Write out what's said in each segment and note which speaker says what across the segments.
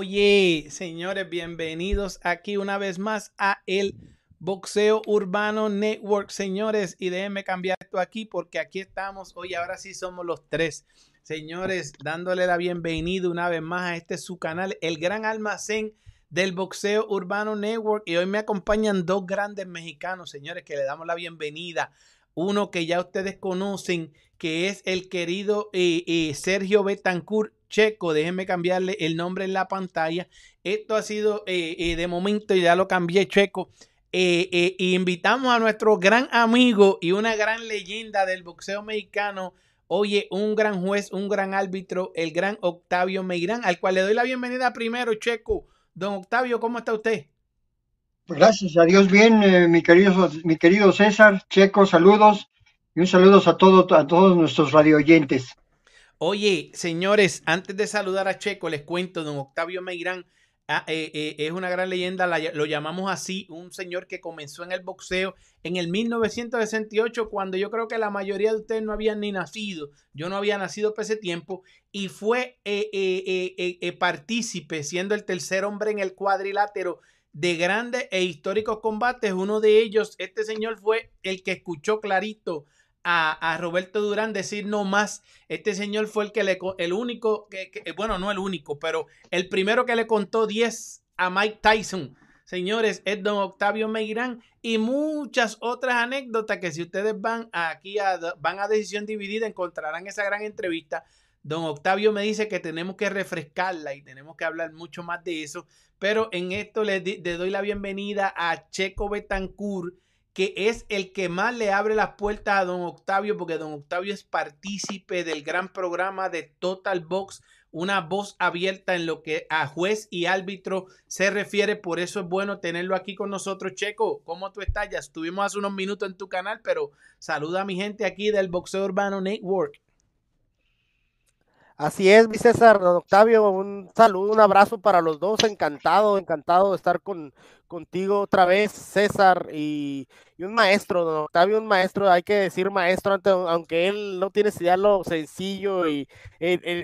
Speaker 1: Oye, señores, bienvenidos aquí una vez más a el Boxeo Urbano Network, señores. Y déjenme cambiar esto aquí porque aquí estamos. Hoy ahora sí somos los tres. Señores, dándole la bienvenida una vez más a este su canal, el gran almacén del Boxeo Urbano Network. Y hoy me acompañan dos grandes mexicanos, señores, que le damos la bienvenida. Uno que ya ustedes conocen, que es el querido eh, eh, Sergio Betancourt Checo, déjenme cambiarle el nombre en la pantalla. Esto ha sido eh, de momento, ya lo cambié, Checo. invitamos a nuestro gran amigo y una gran leyenda del boxeo mexicano. Oye, un gran juez, un gran árbitro, el gran Octavio Meirán, al cual le doy la bienvenida primero, Checo. Don Octavio, ¿cómo está usted?
Speaker 2: Gracias a Dios, bien, mi, querido, mi querido César, Checo, saludos y un saludo a, todo, a todos nuestros radioyentes.
Speaker 1: Oye, señores, antes de saludar a Checo, les cuento, don Octavio Meirán ah, eh, eh, es una gran leyenda, lo llamamos así, un señor que comenzó en el boxeo en el 1968, cuando yo creo que la mayoría de ustedes no habían ni nacido, yo no había nacido por ese tiempo, y fue eh, partícipe, siendo el tercer hombre en el cuadrilátero de grandes e históricos combates. Uno de ellos, este señor fue el que escuchó clarito a, Roberto Durán decir no más. Este señor fue el que le, el único, que, bueno, no el único, pero el primero que le contó 10 a Mike Tyson. Señores, es don Octavio Meirán y muchas otras anécdotas que si ustedes van aquí a, van a Decisión Dividida encontrarán esa gran entrevista. Don Octavio me dice que tenemos que refrescarla y tenemos que hablar mucho más de eso. Pero en esto le, le doy la bienvenida a Checo Betancourt, que es el que más le abre las puertas a don Octavio, porque don Octavio es partícipe del gran programa de Total Box, una voz abierta en lo que a juez y árbitro se refiere, por eso es bueno tenerlo aquí con nosotros. Checo, ¿cómo tú estás? Ya estuvimos hace unos minutos en tu canal, pero saluda a mi gente aquí del Boxeo Urbano Network.
Speaker 3: Así es, mi César, don Octavio, un saludo, un abrazo para los dos, encantado, encantado de estar con, contigo otra vez, César, y, un maestro, don Octavio, un maestro, hay que decir maestro, aunque él no tiene idea lo sencillo, y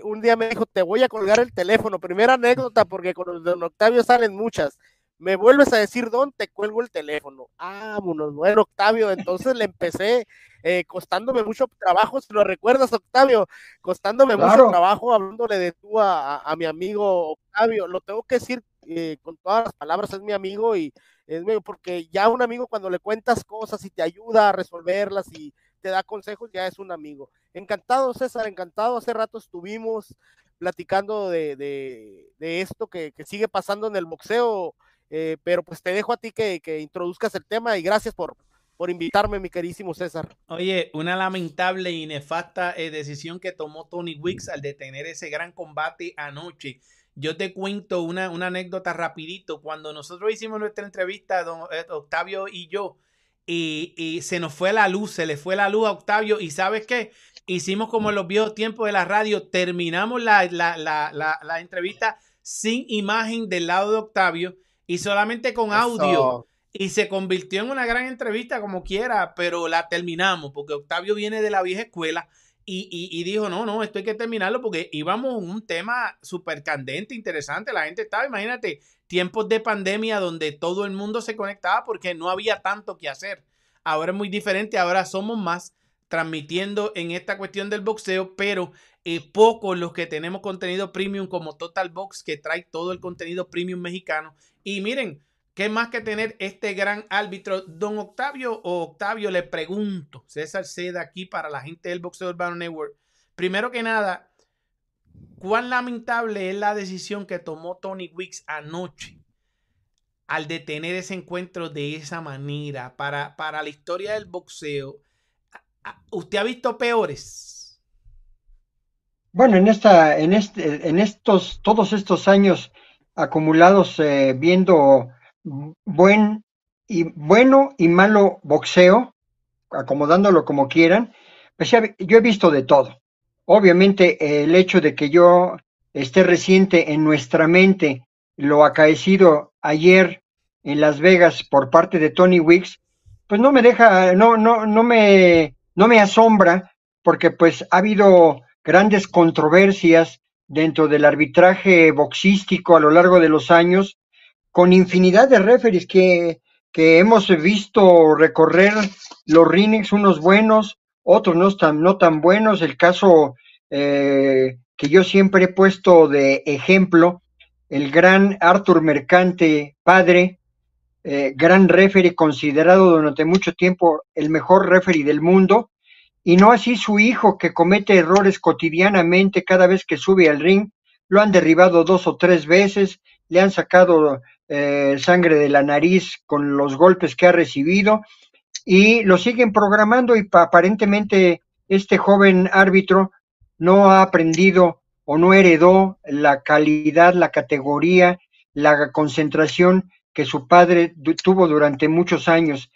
Speaker 3: un día me dijo, te voy a colgar el teléfono, primera anécdota, porque con don Octavio salen muchas, me vuelves a decir, Don, te cuelgo el teléfono. Vámonos, bueno, Octavio. Entonces le empecé eh, costándome mucho trabajo, si lo recuerdas, Octavio, costándome mucho trabajo hablándole de tú a, mi amigo Octavio. Lo tengo que decir eh, con todas las palabras, es mi amigo y es mío, porque ya un amigo cuando le cuentas cosas y te ayuda a resolverlas y te da consejos, ya es un amigo. Encantado, César, encantado. Hace rato estuvimos platicando de, esto que, que sigue pasando en el boxeo eh, pero pues te dejo a ti que, introduzcas el tema y gracias por, por invitarme, mi queridísimo César.
Speaker 1: Oye, una lamentable y nefasta eh, decisión que tomó Tony Wicks al detener ese gran combate anoche. Yo te cuento una, una anécdota rapidito. Cuando nosotros hicimos nuestra entrevista, don eh, Octavio y yo, y, se nos fue la luz, se le fue la luz a Octavio. ¿Y sabes qué? Hicimos como en los viejos tiempos de la radio, terminamos la, la, la, la entrevista sin imagen del lado de Octavio y solamente con audio. Y se convirtió en una gran entrevista como quiera, pero la terminamos porque Octavio viene de la vieja escuela y, dijo, no, no, esto hay que terminarlo porque íbamos en un tema súper candente, interesante. La gente estaba, imagínate, tiempos de pandemia donde todo el mundo se conectaba porque no había tanto que hacer. Ahora es muy diferente, ahora somos más transmitiendo en esta cuestión del boxeo, pero eh, pocos los que tenemos contenido premium como Total Box que trae todo el contenido premium mexicano. Y miren, ¿qué más que tener este gran árbitro? Don Octavio o Octavio, le pregunto, César Seda aquí para la gente del Boxeo Urbano Network. Primero que nada, ¿cuán lamentable es la decisión que tomó Tony Wicks anoche al detener ese encuentro de esa manera para, para la historia del boxeo? ¿Usted ha visto peores?
Speaker 2: Bueno, en esta, en este, en estos, todos estos años acumulados eh, viendo buen y bueno y malo boxeo, acomodándolo como quieran, pues yo he visto de todo. Obviamente el hecho de que yo esté reciente en nuestra mente lo acaecido ayer en Las Vegas por parte de Tony Wicks, pues no me deja, no, no, no me no me asombra porque pues ha habido grandes controversias dentro del arbitraje boxístico a lo largo de los años, con infinidad de referees que, que hemos visto recorrer los rings, unos buenos, otros no tan, no tan buenos. El caso eh, que yo siempre he puesto de ejemplo, el gran Arthur Mercante, padre, eh, gran referee, considerado durante mucho tiempo el mejor referee del mundo, y no así su hijo que comete errores cotidianamente cada vez que sube al ring, lo han derribado dos o tres veces, le han sacado eh, sangre de la nariz con los golpes que ha recibido y lo siguen programando y aparentemente este joven árbitro no ha aprendido o no heredó la calidad, la categoría, la concentración que su padre tuvo durante muchos años.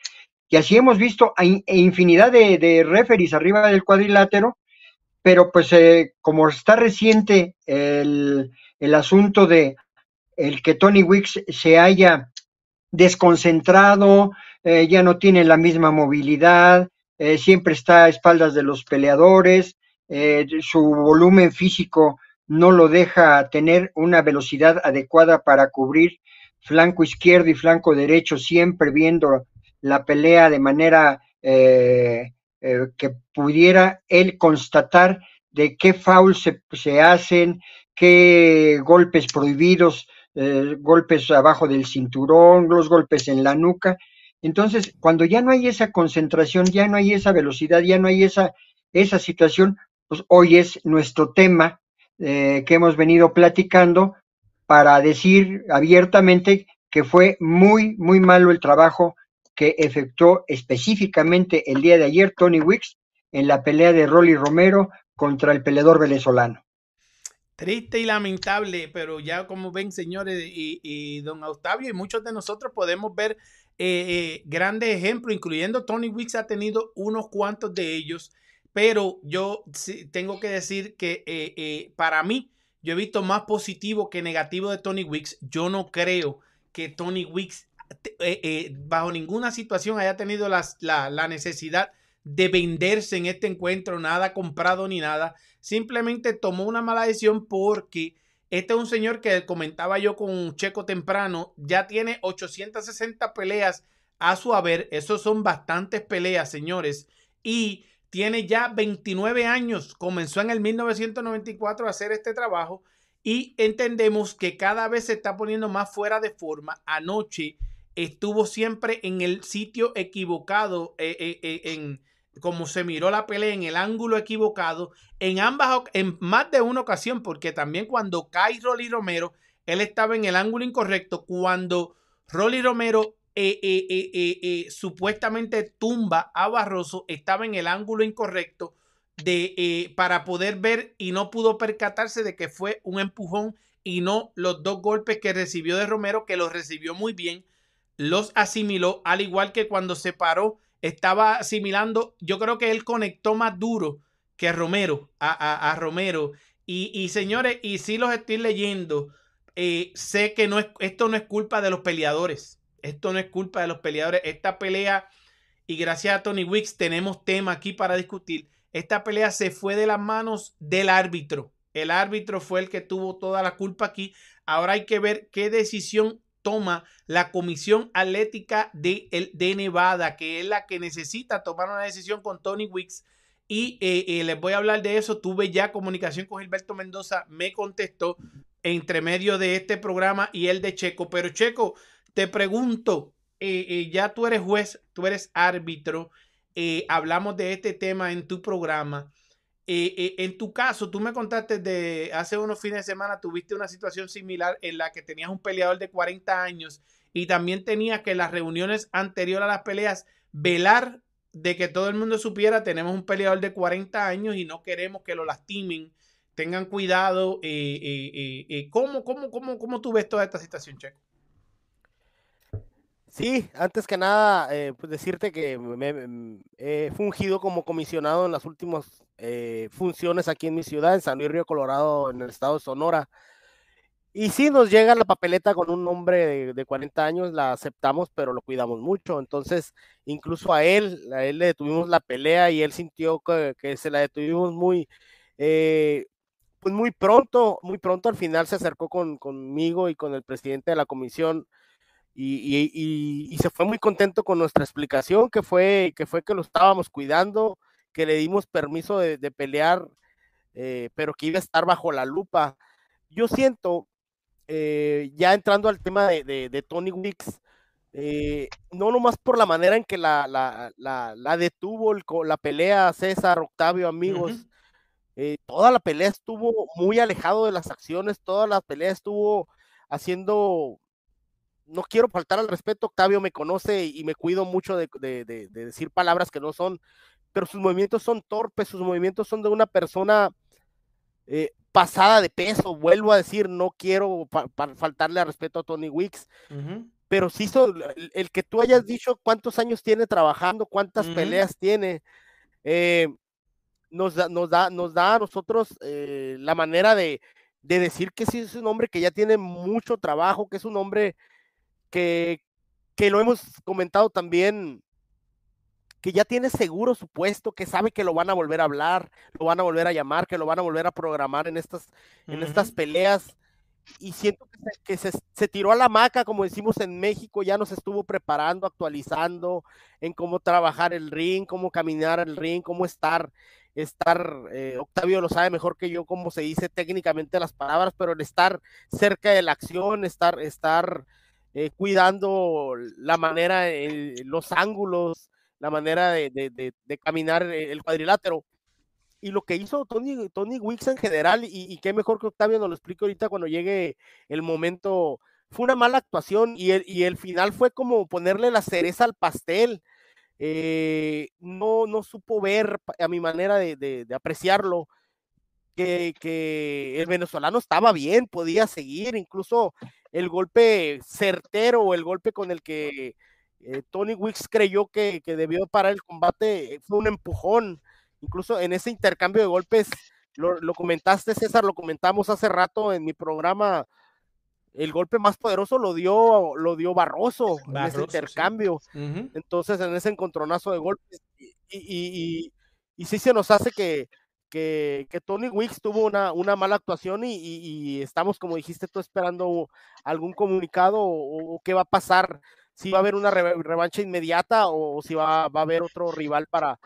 Speaker 2: Y así hemos visto a infinidad de, de referees arriba del cuadrilátero, pero pues eh, como está reciente el, el asunto de el que Tony Wicks se haya desconcentrado, eh, ya no tiene la misma movilidad, eh, siempre está a espaldas de los peleadores, su volumen físico no lo deja tener una velocidad adecuada para cubrir flanco izquierdo y flanco derecho, siempre viendo la pelea de manera eh, eh, que pudiera él constatar de qué fouls se, hacen, qué golpes prohibidos, eh, golpes abajo del cinturón, los golpes en la nuca. Entonces, cuando ya no hay esa concentración, ya no hay esa velocidad, ya no hay esa, esa situación, pues hoy es nuestro tema que hemos venido platicando para decir abiertamente que fue muy, muy malo el trabajo que efectuó específicamente el día de ayer Tony Wicks en la pelea de Rolly Romero contra el peleador venezolano.
Speaker 1: Triste y lamentable, pero ya como ven, señores, y, don Octavio y muchos de nosotros podemos ver eh, eh, grandes ejemplos, incluyendo Tony Wicks ha tenido unos cuantos de ellos, pero yo tengo que decir que eh, para mí, yo he visto más positivo que negativo de Tony Wicks. Yo no creo que Tony Wicks eh, eh, bajo ninguna situación haya tenido la, necesidad de venderse en este encuentro, nada comprado ni nada. Simplemente tomó una mala decisión porque este es un señor que comentaba yo con Checo temprano, ya tiene 860 peleas a su haber. Esos son bastantes peleas, señores. Y tiene ya 29 años. Comenzó en el 1994 a hacer este trabajo y entendemos que cada vez se está poniendo más fuera de forma. Anoche estuvo siempre en el sitio equivocado, eh, eh, eh, en como se miró la pelea en el ángulo equivocado, en ambas, en más de una ocasión, porque también cuando cae Rolly Romero, él estaba en el ángulo incorrecto. Cuando Rolly Romero supuestamente tumba a Barroso, estaba en el ángulo incorrecto de, para poder ver y no pudo percatarse de que fue un empujón y no los dos golpes que recibió de Romero, que los recibió muy bien los asimiló, al igual que cuando se paró, estaba asimilando, yo creo que él conectó más duro que Romero, a, Romero. Y, señores, y si los estoy leyendo, eh, sé que no es, esto no es culpa de los peleadores. Esto no es culpa de los peleadores. Esta pelea, y gracias a Tony Wicks tenemos tema aquí para discutir. Esta pelea se fue de las manos del árbitro. El árbitro fue el que tuvo toda la culpa aquí. Ahora hay que ver qué decisión toma la Comisión Atlética de, de Nevada, que es la que necesita tomar una decisión con Tony Wicks. Y eh, eh, les voy a hablar de eso. Tuve ya comunicación con Gilberto Mendoza, me contestó entre medio de este programa y el de Checo. Pero Checo, te pregunto, eh, ya tú eres juez, tú eres árbitro, hablamos de este tema en tu programa. Eh, eh, en tu caso, tú me contaste de hace unos fines de semana, tuviste una situación similar en la que tenías un peleador de 40 años y también tenías que las reuniones anteriores a las peleas velar de que todo el mundo supiera, tenemos un peleador de 40 años y no queremos que lo lastimen. Tengan cuidado. Eh, ¿cómo, cómo, cómo, ¿Cómo tú ves toda esta situación, Checo?
Speaker 3: Sí, antes que nada, eh, pues decirte que me, he fungido como comisionado en las últimas eh, funciones aquí en mi ciudad, en San Luis Río Colorado, en el estado de Sonora. Y sí, nos llega la papeleta con un hombre de, 40 años, la aceptamos, pero lo cuidamos mucho. Entonces, incluso a él, a él le detuvimos la pelea y él sintió que, se la detuvimos muy, eh, pues muy pronto, muy pronto al final se acercó con, conmigo y con el presidente de la comisión y, se fue muy contento con nuestra explicación, que fue que, fue que lo estábamos cuidando, que le dimos permiso de, pelear, eh, pero que iba a estar bajo la lupa. Yo siento, eh, ya entrando al tema de, Tony Wicks, eh, no nomás por la manera en que la, la, detuvo la pelea César, Octavio, amigos, toda la pelea estuvo muy alejado de las acciones, toda la pelea estuvo haciendo no quiero faltar al respeto, Octavio me conoce y me cuido mucho de, decir palabras que no son, pero sus movimientos son torpes, sus movimientos son de una persona eh, pasada de peso, vuelvo a decir, no quiero faltarle al respeto a Tony Wicks, pero sí el, que tú hayas dicho cuántos años tiene trabajando, cuántas peleas tiene, eh, nos, da, nos, da, nos da a nosotros eh, la manera de, de decir que sí es un hombre que ya tiene mucho trabajo, que es un hombre que, lo hemos comentado también, que ya tiene seguro su puesto, que sabe que lo van a volver a hablar, lo van a volver a llamar, que lo van a volver a programar en estas, en estas peleas. Y siento que, se, se, tiró a la maca, como decimos en México, ya nos estuvo preparando, actualizando en cómo trabajar el ring, cómo caminar el ring, cómo estar, estar, eh, Octavio lo sabe mejor que yo cómo se dice técnicamente las palabras, pero el estar cerca de la acción, estar, estar eh, cuidando la manera, los ángulos, la manera de, caminar el cuadrilátero. Y lo que hizo Tony, Tony Wicks en general, y, qué mejor que Octavio nos lo explique ahorita cuando llegue el momento, fue una mala actuación y el, y el final fue como ponerle la cereza al pastel. Eh, no, no supo ver a mi manera de, apreciarlo que, que, el venezolano estaba bien, podía seguir, incluso el golpe certero o el golpe con el que eh, Tony Wicks creyó que, debió parar el combate eh, fue un empujón. Incluso en ese intercambio de golpes, lo, comentaste César, lo comentamos hace rato en mi programa, el golpe más poderoso lo dio, lo dio Barroso, en ese intercambio. Entonces, en ese encontronazo de golpes. Y, y, y, sí se nos hace que, que, Tony Wicks tuvo una, una mala actuación y, estamos, como dijiste tú, esperando algún comunicado o, qué va a pasar, si va a haber una revancha inmediata o, si va, a haber otro rival para,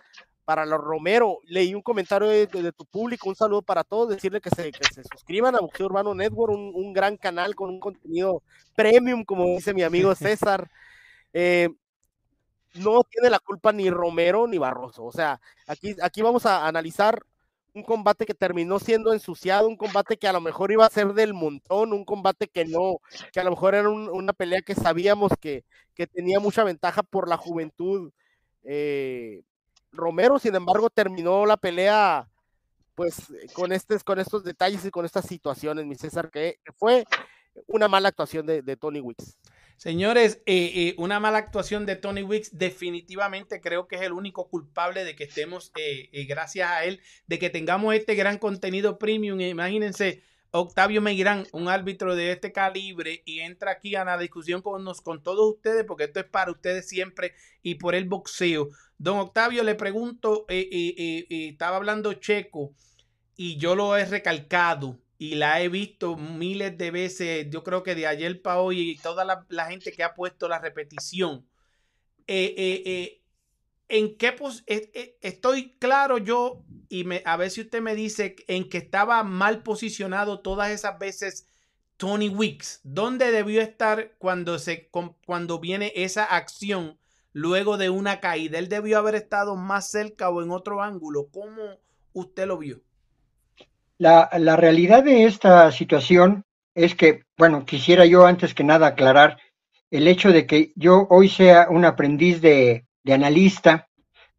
Speaker 3: para los Romero. Leí un comentario de, tu público, un saludo para todos, decirle que se, se suscriban a Boxeo Urbano Network, un, gran canal con un contenido premium, como dice mi amigo César. Eh, no tiene la culpa ni Romero ni Barroso. O sea, aquí, aquí vamos a analizar un combate que terminó siendo ensuciado, un combate que a lo mejor iba a ser del montón, un combate que no, que a lo mejor era una pelea que sabíamos que, tenía mucha ventaja por la juventud. Eh, Romero, sin embargo, terminó la pelea pues con, estos, con estos detalles y con estas situaciones, mi César, que, fue una mala actuación de, de Tony Wicks.
Speaker 1: Señores, eh, eh, una mala actuación de Tony Wicks definitivamente creo que es el único culpable de que estemos, eh, gracias a él, de que tengamos este gran contenido premium. Imagínense, Octavio Meirán, un árbitro de este calibre, y entra aquí a la discusión con, nos, con todos ustedes, porque esto es para ustedes siempre y por el boxeo. Don Octavio, le pregunto, estaba hablando checo y yo lo he recalcado y la he visto miles de veces, yo creo que de ayer para hoy y toda la, gente que ha puesto la repetición. Eh, eh, eh, ¿En qué pues estoy claro yo y me, a ver si usted me dice en que estaba mal posicionado todas esas veces Tony Weeks? ¿Dónde debió estar cuando, se, cuando viene esa acción luego de una caída? ¿Él debió haber estado más cerca o en otro ángulo? ¿Cómo usted lo vio?
Speaker 2: La, realidad de esta situación es que, bueno, quisiera yo antes que nada aclarar el hecho de que yo hoy sea un aprendiz de, analista,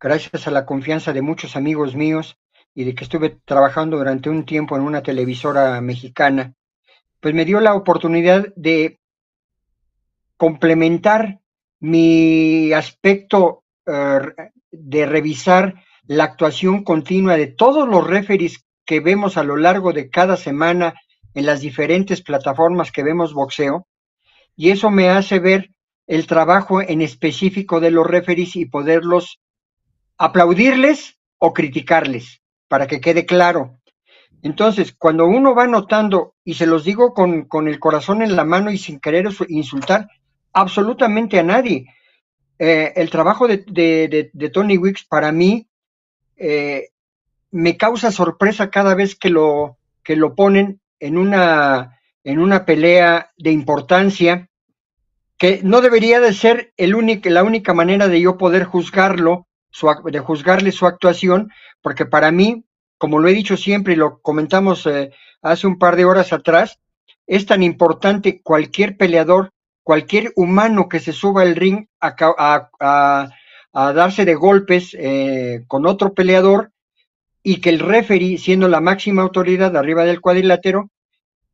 Speaker 2: gracias a la confianza de muchos amigos míos y de que estuve trabajando durante un tiempo en una televisora mexicana, pues me dio la oportunidad de complementar mi aspecto eh, de revisar la actuación continua de todos los referees que vemos a lo largo de cada semana en las diferentes plataformas que vemos boxeo, y eso me hace ver el trabajo en específico de los referees y poderlos aplaudirles o criticarles, para que quede claro. Entonces, cuando uno va notando, y se los digo con, con el corazón en la mano y sin querer insultar absolutamente a nadie, eh, el trabajo de, de, de, Tony Wicks para mí eh, me causa sorpresa cada vez que lo, que lo ponen en una, en una pelea de importancia, que no debería de ser el único, la única manera de yo poder juzgarlo, su, de juzgarle su actuación, porque para mí como lo he dicho siempre y lo comentamos eh, hace un par de horas atrás, es tan importante cualquier peleador, cualquier humano que se suba al ring a, darse de golpes eh, con otro peleador y que el referee, siendo la máxima autoridad arriba del cuadrilátero,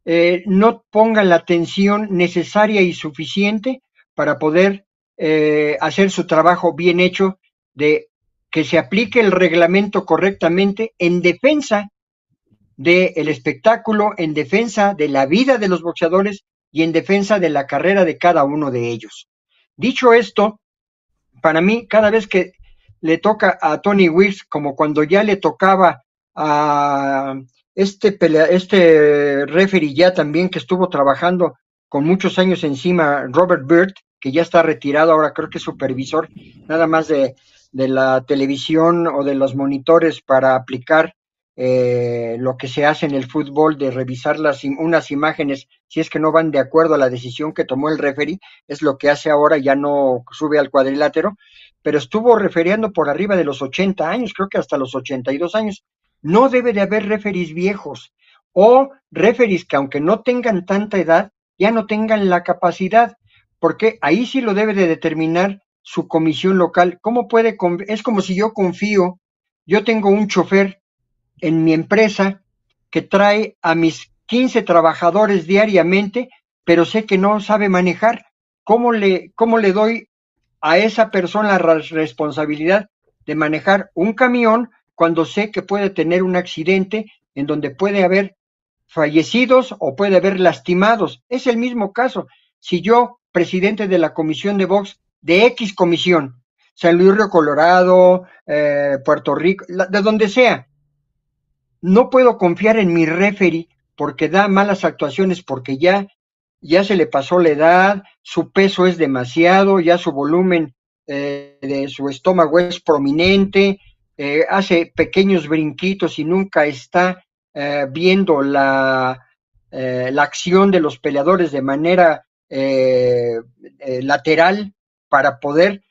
Speaker 2: eh, no ponga la atención necesaria y suficiente para poder hacer su trabajo bien hecho de que se aplique el reglamento correctamente en defensa del espectáculo, en defensa de la vida de los boxeadores y en defensa de la carrera de cada uno de ellos. Dicho esto, para mí, cada vez que le toca a Tony Wills, como cuando ya le tocaba a este, pelea, este referee ya también que estuvo trabajando con muchos años encima, Robert Bird, que ya está retirado, ahora creo que es supervisor nada más de, de la televisión o de los monitores para aplicar eh, lo que se hace en el fútbol de revisar las, unas imágenes si es que no van de acuerdo a la decisión que tomó el referee, es lo que hace ahora, ya no sube al cuadrilátero, pero estuvo referiendo por arriba de los 80 años, creo que hasta los 82 años. No debe de haber referees viejos o referees que aunque no tengan tanta edad, ya no tengan la capacidad, porque ahí sí lo debe de determinar su comisión local. ¿Cómo puede? Es como si yo confío, yo tengo un chofer en mi empresa que trae a mis 15 trabajadores diariamente, pero sé que no sabe manejar. ¿Cómo le, cómo le doy a esa persona la responsabilidad de manejar un camión cuando sé que puede tener un accidente en donde puede haber fallecidos o puede haber lastimados? Es el mismo caso. Si yo, presidente de la comisión de box, de X comisión, San Luis Río Colorado, eh, Puerto Rico, de donde sea. No puedo confiar en mi referee porque da malas actuaciones, porque ya, ya se le pasó la edad, su peso es demasiado, ya su volumen eh, de su estómago es prominente, eh, hace pequeños brinquitos y nunca está viendo la, la acción de los peleadores de manera lateral para poder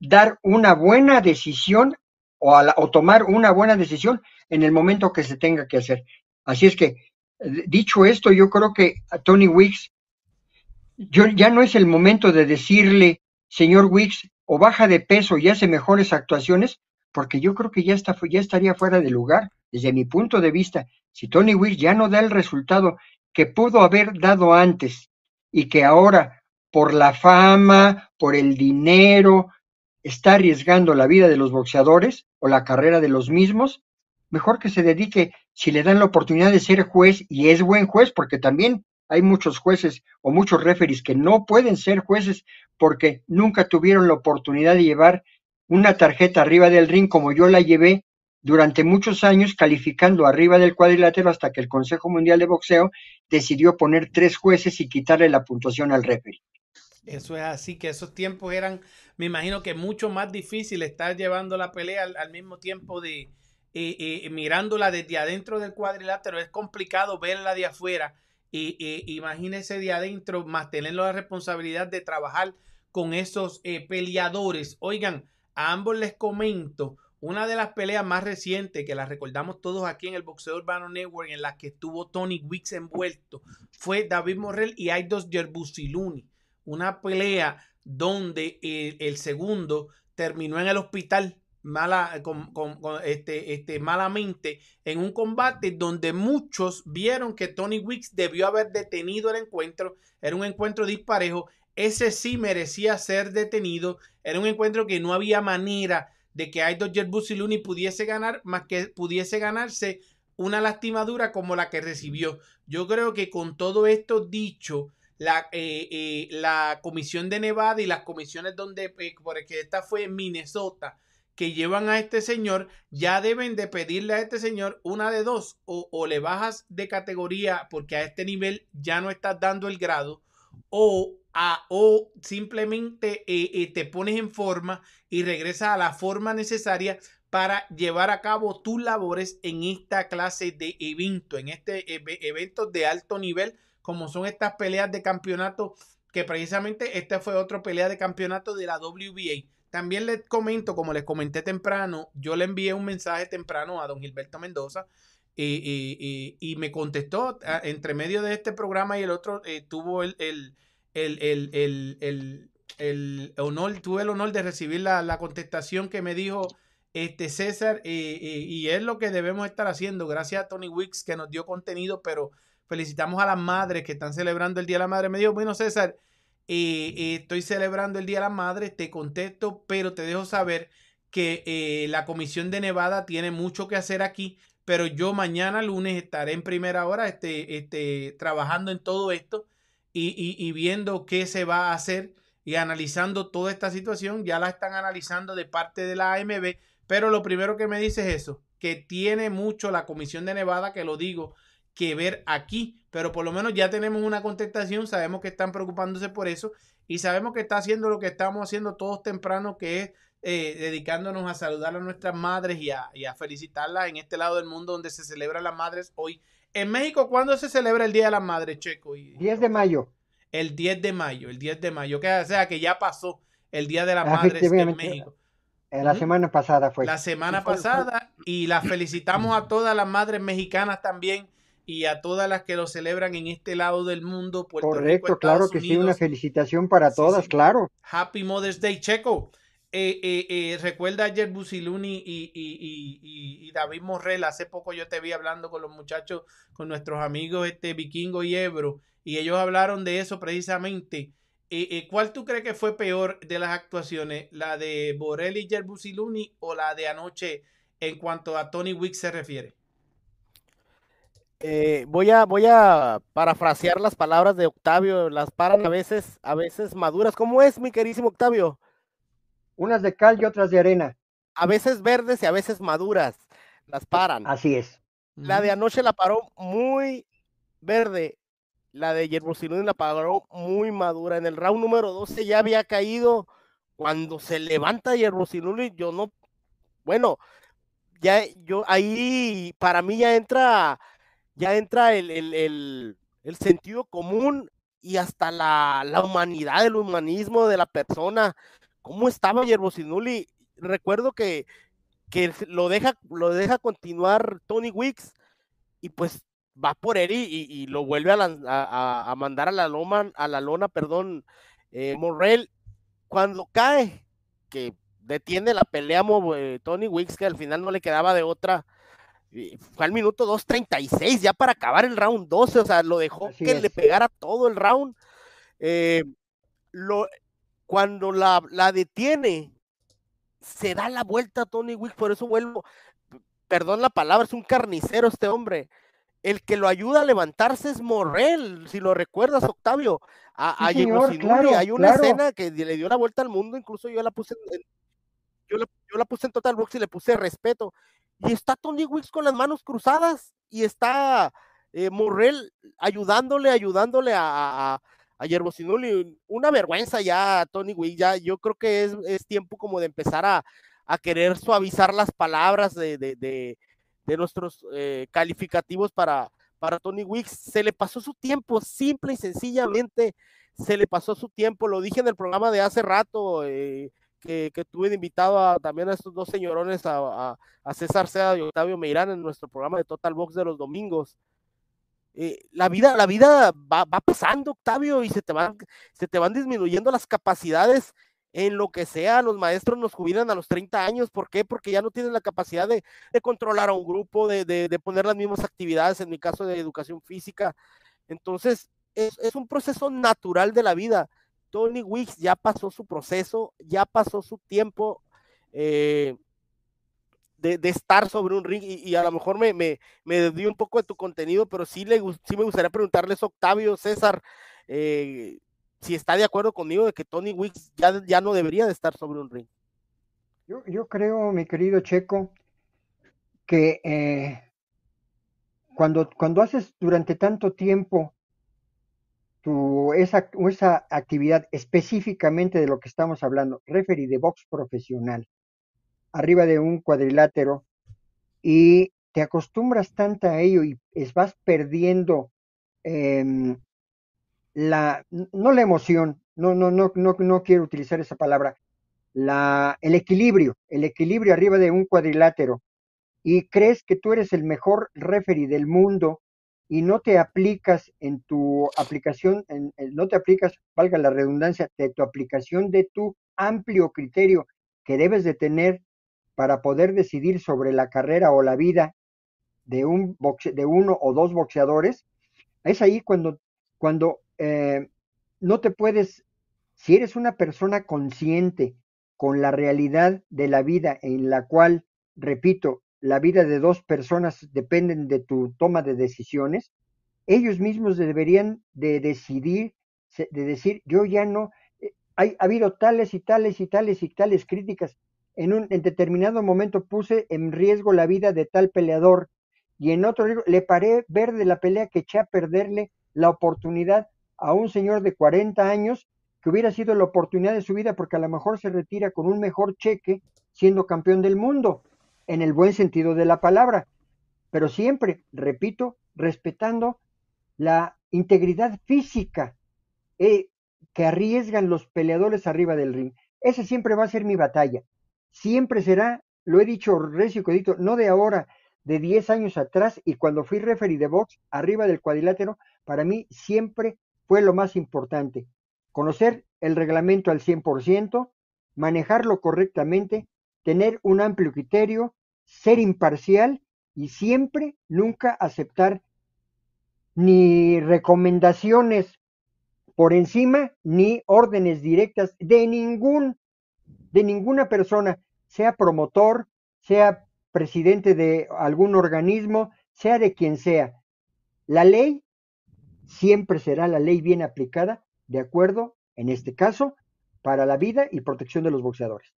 Speaker 2: dar una buena decisión o, o, tomar una buena decisión en el momento que se tenga que hacer. Así es que, eh, dicho esto, yo creo que a Tony Wicks, yo, ya no es el momento de decirle, señor Wicks, o baja de peso y hace mejores actuaciones, porque yo creo que ya, está, ya estaría fuera de lugar, desde mi punto de vista. Si Tony Wicks ya no da el resultado que pudo haber dado antes y que ahora por la fama, por el dinero, está arriesgando la vida de los boxeadores o la carrera de los mismos, mejor que se dedique, si le dan la oportunidad de ser juez, y es buen juez, porque también hay muchos jueces o muchos referees que no pueden ser jueces porque nunca tuvieron la oportunidad de llevar una tarjeta arriba del ring como yo la llevé durante muchos años calificando arriba del cuadrilátero hasta que el Consejo Mundial de Boxeo decidió poner tres jueces y quitarle la puntuación al referee.
Speaker 1: Eso es así, que esos tiempos eran, me imagino que mucho más difícil estar llevando la pelea al, mismo tiempo de eh, eh, mirándola desde adentro del cuadrilátero. Es complicado verla de afuera. Y imagínese de adentro, más tener la responsabilidad de trabajar con esos eh, peleadores. Oigan, a ambos les comento, una de las peleas más recientes que las recordamos todos aquí en el Boxeo Urbano Network, en las que estuvo Tony Wicks envuelto, fue David Morrell y Aidos Yerbusiluni una pelea donde el, segundo terminó en el hospital mala, con, este, este, malamente en un combate donde muchos vieron que Tony Wicks debió haber detenido el encuentro. Era un encuentro disparejo. Ese sí merecía ser detenido. Era un encuentro que no había manera de que Aido Busiluni pudiese ganar, más que pudiese ganarse una lastimadura como la que recibió. Yo creo que con todo esto dicho, la, eh, eh, la comisión de Nevada y las comisiones donde, eh, por que esta fue en Minnesota, que llevan a este señor, ya deben de pedirle a este señor una de dos, o, le bajas de categoría porque a este nivel ya no estás dando el grado, o, a, o simplemente eh, eh, te pones en forma y regresas a la forma necesaria para llevar a cabo tus labores en esta clase de evento, en este evento de alto nivel, como son estas peleas de campeonato, que precisamente esta fue otra pelea de campeonato de la WBA. También les comento, como les comenté temprano, yo le envié un mensaje temprano a don Gilberto Mendoza y me contestó entre medio de este programa y el otro, eh, tuvo el, el, el, el, honor, tuve el honor de recibir la, la contestación que me dijo este César, eh, eh, y es lo que debemos estar haciendo. Gracias a Tony Wicks que nos dio contenido, pero felicitamos a las madres que están celebrando el Día de la Madre. Me dijo, bueno, César, eh, estoy celebrando el Día de la Madre, te contesto, pero te dejo saber que la Comisión de Nevada tiene mucho que hacer aquí, pero yo mañana lunes estaré en primera hora este, este, trabajando en todo esto y, y viendo qué se va a hacer y analizando toda esta situación. Ya la están analizando de parte de la AMB pero lo primero que me dice es eso, que tiene mucho la Comisión de Nevada, que lo digo, que ver aquí, pero por lo menos ya tenemos una contestación, sabemos que están preocupándose por eso y sabemos que está haciendo lo que estamos haciendo todos temprano, que es eh, dedicándonos a saludar a nuestras madres y a, felicitarlas en este lado del mundo donde se celebran las madres hoy. En México, ¿cuándo se celebra el Día de las Madres, Checo?
Speaker 2: 10 de mayo.
Speaker 1: El 10 de mayo, el 10 de mayo, que, o sea que ya pasó el Día de las Madres en México.
Speaker 2: Eh, la semana pasada fue.
Speaker 1: La semana pasada y la felicitamos a todas las madres mexicanas también y a todas las que lo celebran en este lado del mundo.
Speaker 2: Correcto, claro que sí, una felicitación para todas, claro.
Speaker 1: Happy Mother's Day, Checo. Eh, eh, recuerda ayer Busiluni y, y, David Morrell, hace poco yo te vi hablando con los muchachos, con nuestros amigos este Vikingo y Ebro, y ellos hablaron de eso precisamente ¿Cuál tú crees que fue peor de las actuaciones? ¿La de Borelli, y Luni o la de anoche en cuanto a Tony Wick se refiere?
Speaker 3: Eh, voy, a, voy a parafrasear las palabras de Octavio, las paran a veces, a veces maduras. ¿Cómo es, mi querísimo Octavio?
Speaker 2: Unas de cal y otras de arena.
Speaker 3: A veces verdes y a veces maduras. Las paran.
Speaker 2: Así es.
Speaker 3: La de anoche la paró muy verde la de Yerbosiluni la pagó muy madura. En el round número 12 ya había caído. Cuando se levanta Yerbosiluni, yo no. Bueno, ya yo ahí para mí ya entra, ya entra el, el, el, sentido común y hasta la, la, humanidad, el humanismo de la persona. ¿Cómo estaba Yerbosinuli? Recuerdo que, que lo deja, lo deja continuar Tony Wicks y pues va por él y, lo vuelve a, mandar a la loma, a la lona, perdón, eh, Morrell, cuando cae, que detiene la pelea eh, Tony Wicks, que al final no le quedaba de otra, fue al minuto 2.36, ya para acabar el round 12, o sea, lo dejó que le pegara todo el round. Eh, lo, cuando la, la, detiene, se da la vuelta a Tony Wicks, por eso vuelvo, perdón la palabra, es un carnicero este hombre el que lo ayuda a levantarse es Morrel, si lo recuerdas, Octavio. A, hay una escena que le dio la vuelta al mundo, incluso yo la puse en, yo la, puse en Total Box y le puse respeto. Y está Tony Wicks con las manos cruzadas y está eh, Morrell ayudándole, ayudándole a, a, a Una vergüenza ya, Tony Wicks, ya yo creo que es, tiempo como de empezar a, querer suavizar las palabras de, de nuestros eh, calificativos para, para Tony Wicks. Se le pasó su tiempo, simple y sencillamente se le pasó su tiempo. Lo dije en el programa de hace rato, eh, que, tuve invitado también a estos dos señorones, a, César Seda y Octavio Meirán en nuestro programa de Total Box de los domingos. Eh, la vida, la vida va, va, pasando, Octavio, y se te van, se te van disminuyendo las capacidades en lo que sea, los maestros nos jubilan a los 30 años. ¿Por qué? Porque ya no tienen la capacidad de, controlar a un grupo, de, poner las mismas actividades, en mi caso de educación física. Entonces, es, un proceso natural de la vida. Tony Wicks ya pasó su proceso, ya pasó su tiempo eh, de, estar sobre un ring y, a lo mejor me, me, me un poco de tu contenido, pero sí, le, sí me gustaría preguntarles, Octavio, César, eh, si está de acuerdo conmigo de que Tony Wicks ya, ya no debería de estar sobre un ring.
Speaker 2: Yo, creo, mi querido Checo, que eh, cuando, cuando haces durante tanto tiempo tu, esa, esa actividad específicamente de lo que estamos hablando, referee de box profesional, arriba de un cuadrilátero, y te acostumbras tanto a ello y vas perdiendo em, la, no la emoción, no, no, no, no, no quiero utilizar esa palabra, la, el equilibrio, el equilibrio arriba de un cuadrilátero y crees que tú eres el mejor referee del mundo y no te aplicas en tu aplicación, en, no te aplicas, valga la redundancia, de tu aplicación de tu amplio criterio que debes de tener para poder decidir sobre la carrera o la vida de, un de uno o dos boxeadores, es ahí cuando, cuando eh, no te puedes, si eres una persona consciente con la realidad de la vida en la cual, repito, la vida de dos personas dependen de tu toma de decisiones, ellos mismos deberían de decidir, de decir, yo ya no, eh, hay, ha habido tales y tales y tales y tales críticas, en un en determinado momento puse en riesgo la vida de tal peleador y en otro le paré ver de la pelea que eché a perderle la oportunidad a un señor de 40 años que hubiera sido la oportunidad de su vida porque a lo mejor se retira con un mejor cheque siendo campeón del mundo, en el buen sentido de la palabra, pero siempre, repito, respetando la integridad física eh, que arriesgan los peleadores arriba del ring. Esa siempre va a ser mi batalla. Siempre será, lo he dicho recio codito, no de ahora, de 10 años atrás y cuando fui referee de box arriba del cuadrilátero, para mí siempre fue lo más importante conocer el reglamento al 100%, manejarlo correctamente, tener un amplio criterio, ser imparcial y siempre, nunca aceptar ni recomendaciones por encima ni órdenes directas de ningún de ninguna persona, sea promotor, sea presidente de algún organismo, sea de quien sea. La ley siempre será la ley bien aplicada de acuerdo, en este caso, para la vida y protección de los boxeadores.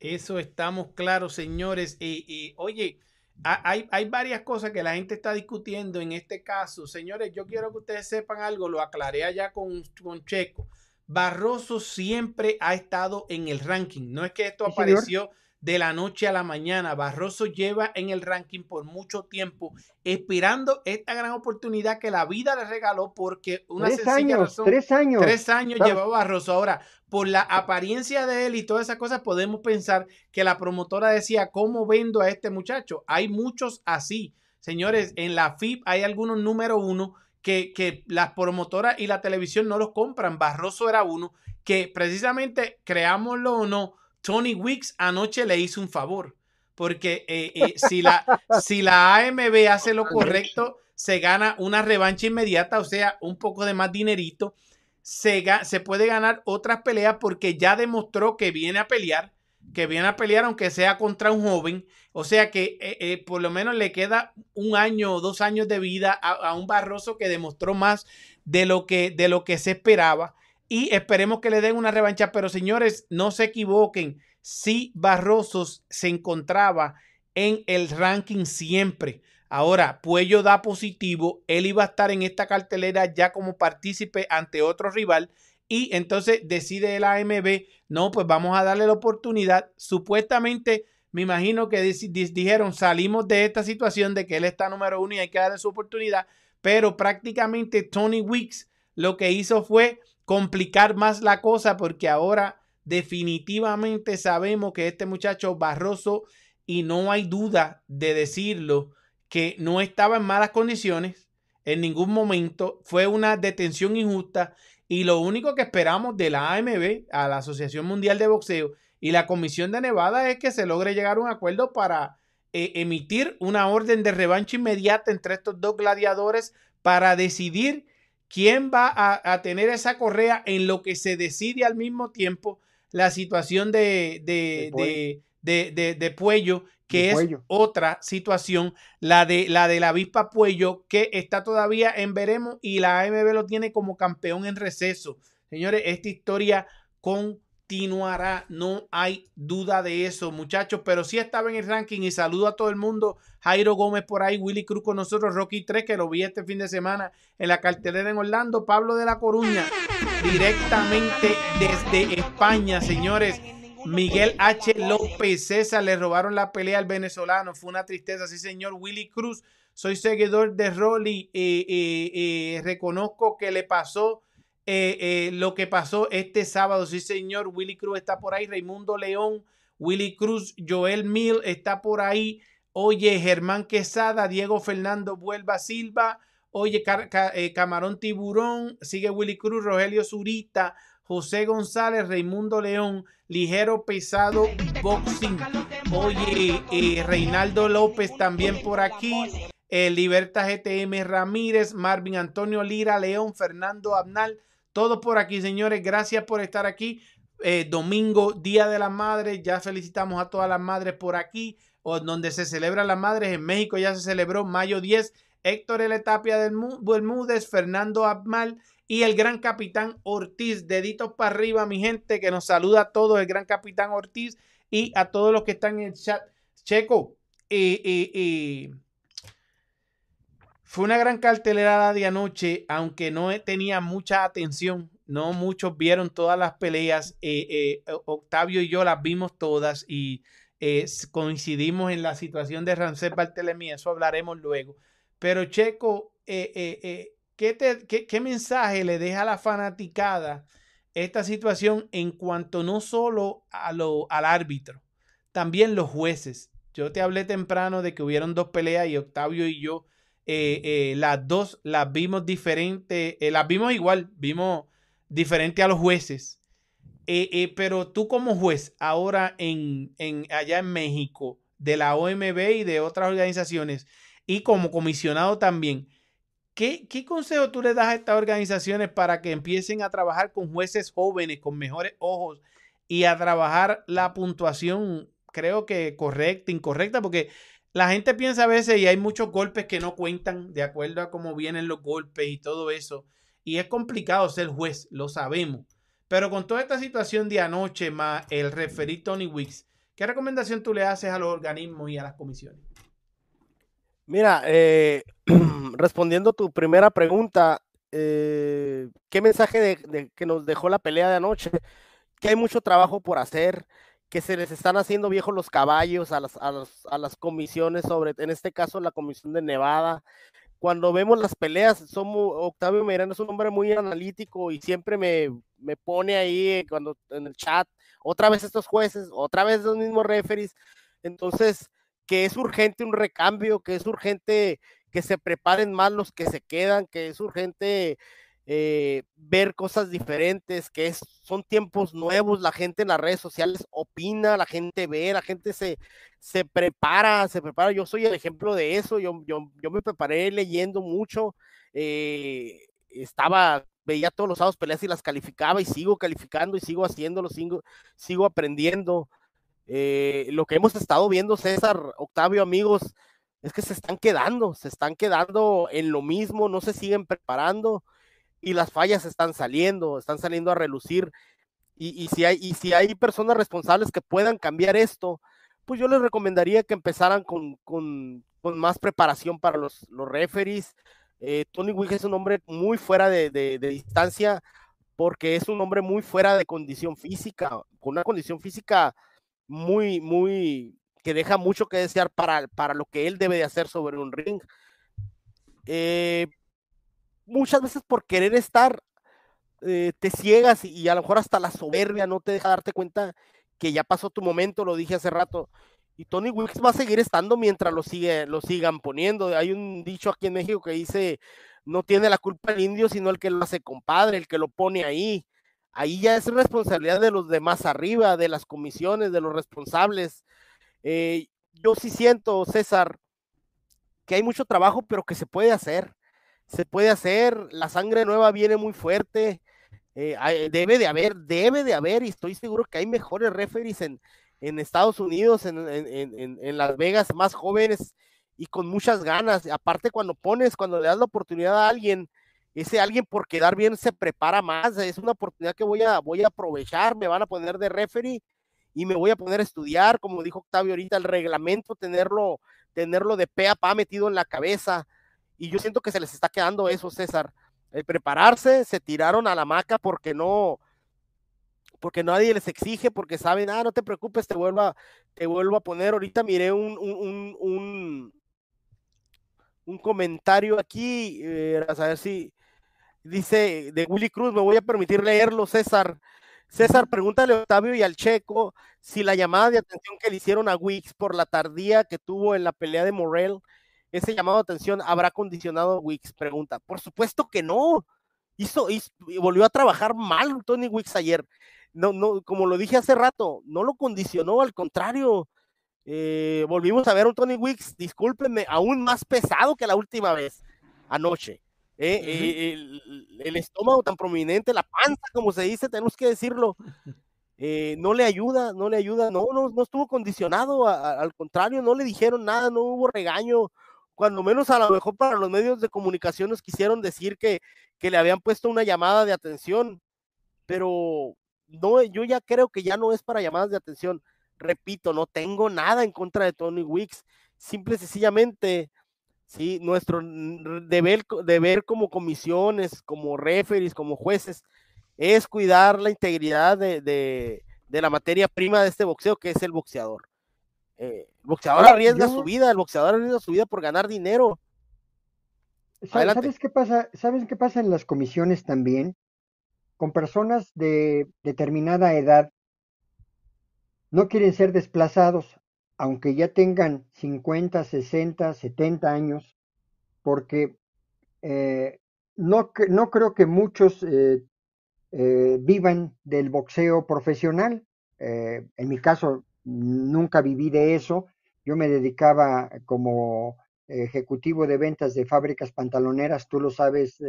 Speaker 1: Eso estamos claros, señores. Y, oye, hay, hay, varias cosas que la gente está discutiendo en este caso. Señores, yo quiero que ustedes sepan algo, lo aclaré allá con, con Checo. Barroso siempre ha estado en el ranking. No es que esto apareció de la noche a la mañana. Barroso lleva en el ranking por mucho tiempo, esperando esta gran oportunidad que la vida le regaló porque una
Speaker 2: tres años, tres años.
Speaker 1: Tres años lleva Barroso. Ahora, por la apariencia de él y todas esas cosas, podemos pensar que la promotora decía, ¿cómo vendo a este muchacho? Hay muchos así. Señores, en la FIP hay algunos número uno que, que las promotoras y la televisión no los compran. Barroso era uno que precisamente, creámoslo o no, Tony Wicks anoche le hizo un favor, porque eh, eh, si, la, si la AMB hace lo correcto, se gana una revancha inmediata, o sea, un poco de más dinerito. Se, se puede ganar otras peleas porque ya demostró que viene a pelear, que viene a pelear aunque sea contra un joven. O sea que eh, por lo menos le queda un año o dos años de vida a, a, un Barroso que demostró más de lo que, de lo que se esperaba y esperemos que le den una revancha. Pero señores, no se equivoquen. Si Barrosos se encontraba en el ranking siempre. Ahora, Puello da positivo. Él iba a estar en esta cartelera ya como partícipe ante otro rival. Y entonces decide el AMB, no, pues vamos a darle la oportunidad. Supuestamente, me imagino que dijeron, salimos de esta situación de que él está número uno y hay que darle su oportunidad. Pero prácticamente Tony Weeks lo que hizo fue complicar más la cosa porque ahora definitivamente sabemos que este muchacho Barroso, y no hay duda de decirlo, que no estaba en malas condiciones en ningún momento, fue una detención injusta y lo único que esperamos de la AMB, a la Asociación Mundial de Boxeo y la Comisión de Nevada es que se logre llegar a un acuerdo para eh, emitir una orden de revancha inmediata entre estos dos gladiadores para decidir ¿Quién va a, tener esa correa en lo que se decide al mismo tiempo la situación de, de, de, de, Puello, que es otra situación, la de, la de la avispa Puello, que está todavía en veremos y la AMB lo tiene como campeón en receso. Señores, esta historia con continuará, no hay duda de eso, muchachos, pero sí estaba en el ranking y saludo a todo el mundo. Jairo Gómez por ahí, Willy Cruz con nosotros, Rocky 3, que lo vi este fin de semana en la cartelera en Orlando, Pablo de la Coruña, directamente desde España, señores. Miguel H. López César le robaron la pelea al venezolano. Fue una tristeza, sí, señor. Willy Cruz, soy seguidor de Rolly. Eh, eh, eh, reconozco que le pasó lo que pasó este sábado. Sí, señor. Willy Cruz está por ahí. Raimundo León, Willy Cruz, Joel Mil está por ahí. Oye, Germán Quesada, Diego Fernando Vuelva Silva. Oye, Camarón Tiburón, sigue Willy Cruz, Rogelio Zurita, José González, Raimundo León, Ligero Pesado Boxing. Oye, eh, Reinaldo López también por aquí. Eh, Libertad GTM Ramírez, Marvin Antonio Lira, León, Fernando Abnal. Todo por aquí, señores. Gracias por estar aquí. Eh, domingo, Día de las Madres. Ya felicitamos a todas las madres por aquí, o donde se celebran las madres. En México ya se celebró mayo 10. Héctor L. Tapia del Bermúdez, Fernando Abmal y el gran capitán Ortiz. Deditos para arriba, mi gente, que nos saluda a todos, el gran capitán Ortiz y a todos los que están en el chat. Checo, y fue una gran cartelera de anoche, aunque no tenía mucha atención. No muchos vieron todas las peleas. Eh, eh, Octavio y yo las vimos todas y eh, coincidimos en la situación de Ramsés Bartelemy. Eso hablaremos luego. Pero Checo, ¿qué, mensaje le deja a la fanaticada esta situación en cuanto no solo a lo, al árbitro, también los jueces? Yo te hablé temprano de que hubieron dos peleas y Octavio y yo eh, eh, las dos las vimos diferente, eh, las vimos igual, vimos diferente a los jueces. pero tú como juez, ahora en, en, allá en México, de la OMB y de otras organizaciones, y como comisionado también, ¿Qué, consejo tú le das a estas organizaciones para que empiecen a trabajar con jueces jóvenes, con mejores ojos y a trabajar la puntuación, creo que correcta, incorrecta? Porque la gente piensa a veces y hay muchos golpes que no cuentan de acuerdo a cómo vienen los golpes y todo eso. Y es complicado ser juez, lo sabemos. Pero con toda esta situación de anoche más el referí Tony Wicks, ¿qué recomendación tú le haces a los organismos y a las comisiones?
Speaker 3: Mira, eh, respondiendo tu primera pregunta, eh, ¿qué mensaje que nos dejó la pelea de anoche? Que hay mucho trabajo por hacer, que se les están haciendo viejos los caballos a las, a las, comisiones, sobre, en este caso la comisión de Nevada. Cuando vemos las peleas, somos, Octavio Meirán es un hombre muy analítico y siempre me, me pone ahí cuando en el chat, otra vez estos jueces, otra vez los mismos referees. Entonces, que es urgente un recambio, que es urgente que se preparen más los que se quedan, que es urgente eh, ver cosas diferentes, que son tiempos nuevos, la gente en las redes sociales opina, la gente ve, la gente se, se prepara, se prepara. Yo soy el ejemplo de eso, yo, yo, yo me preparé leyendo mucho, eh, estaba, veía todos los sábados peleas y las calificaba y sigo calificando y sigo haciéndolo, sigo, sigo aprendiendo. Eh, lo que hemos estado viendo, César, Octavio, amigos, es que se están quedando, se están quedando en lo mismo, no se siguen preparando y las fallas están saliendo, están saliendo a relucir. Y, si, hay, y si hay personas responsables que puedan cambiar esto, pues yo les recomendaría que empezaran con, más preparación para los, los referees. Eh, Tony Wigg es un hombre muy fuera de, distancia porque es un hombre muy fuera de condición física, con una condición física muy, muy, que deja mucho que desear para, para lo que él debe de hacer sobre un ring. Eh, muchas veces por querer estar, eh, te ciegas y, a lo mejor hasta la soberbia no te deja darte cuenta que ya pasó tu momento, lo dije hace rato. Y Tony Wilkes va a seguir estando mientras lo, sigue, lo sigan poniendo. Hay un dicho aquí en México que dice, no tiene la culpa el indio, sino el que lo hace compadre, el que lo pone ahí. Ahí ya es responsabilidad de los demás arriba, de las comisiones, de los responsables. Eh, yo sí siento, César, que hay mucho trabajo, pero que se puede hacer se puede hacer, la sangre nueva viene muy fuerte, eh, debe de haber, debe de haber, y estoy seguro que hay mejores referees en, en Estados Unidos, en, en, en, Las Vegas, más jóvenes y con muchas ganas. Aparte, cuando pones, cuando le das la oportunidad a alguien ese alguien por quedar bien se prepara más, es una oportunidad que voy a, voy a aprovechar, me van a poner de referee y me voy a poner a estudiar, como dijo Octavio ahorita, el reglamento, tenerlo, tenerlo de pe a pa metido en la cabeza. Y yo siento que se les está quedando eso, César. El prepararse, se tiraron a la maca porque no, porque nadie les exige, porque saben, ah, no te preocupes, te vuelvo a, te vuelvo a poner. Ahorita miré un, un, un, un comentario aquí, eh, a ver si dice de Willy Cruz, me voy a permitir leerlo, César. César, pregúntale a Octavio y al Checo si la llamada de atención que le hicieron a Wix por la tardía que tuvo en la pelea de Morel, ese llamado de atención habrá condicionado Wix, pregunta. Por supuesto que no. Hizo, volvió a trabajar mal Tony Wix ayer. No, no, como lo dije hace rato, no lo condicionó, al contrario. Eh, volvimos a ver un Tony Wix, discúlpenme, aún más pesado que la última vez, anoche. Eh, eh, el, estómago tan prominente, la panza, como se dice, tenemos que decirlo, eh, no le ayuda, no le ayuda, no, no, no estuvo condicionado, al contrario, no le dijeron nada, no hubo regaño, cuando menos a lo mejor para los medios de comunicación nos quisieron decir que, que le habían puesto una llamada de atención, pero no, yo ya creo que ya no es para llamadas de atención. Repito, no tengo nada en contra de Tony Wicks, simple y sencillamente ¿sí? Nuestro deber, deber como comisiones, como referees, como jueces, es cuidar la integridad de, de, de, la materia prima de este boxeo, que es el boxeador. Eh, el boxeador arriesga su vida, el boxeador arriesga su vida por ganar dinero.
Speaker 2: ¿Sabes qué pasa? ¿Sabes qué pasa en las comisiones también? Con personas de determinada edad no quieren ser desplazados aunque ya tengan 50, 60, 70 años, porque eh, no, no, creo que muchos eh, eh, vivan del boxeo profesional. en mi caso, nunca viví de eso. Yo me dedicaba como ejecutivo de ventas de fábricas pantaloneras, tú lo sabes,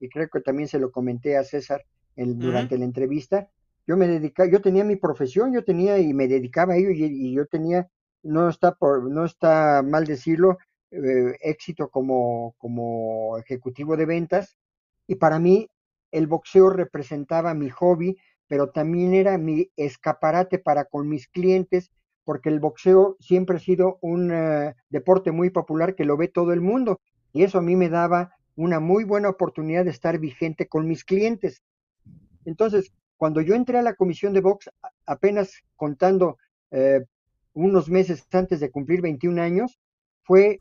Speaker 2: y creo que también se lo comenté a César durante la entrevista yo me dedicaba, yo tenía mi profesión, yo tenía y me dedicaba a ello y, yo tenía, no está por, no está mal decirlo, eh, éxito como, como ejecutivo de ventas y para mí el boxeo representaba mi hobby, pero también era mi escaparate para con mis clientes, porque el boxeo siempre ha sido un eh, deporte muy popular que lo ve todo el mundo y eso a mí me daba una muy buena oportunidad de estar vigente con mis clientes. Entonces, cuando yo entré a la comisión de box, apenas contando eh, unos meses antes de cumplir 21 años, fue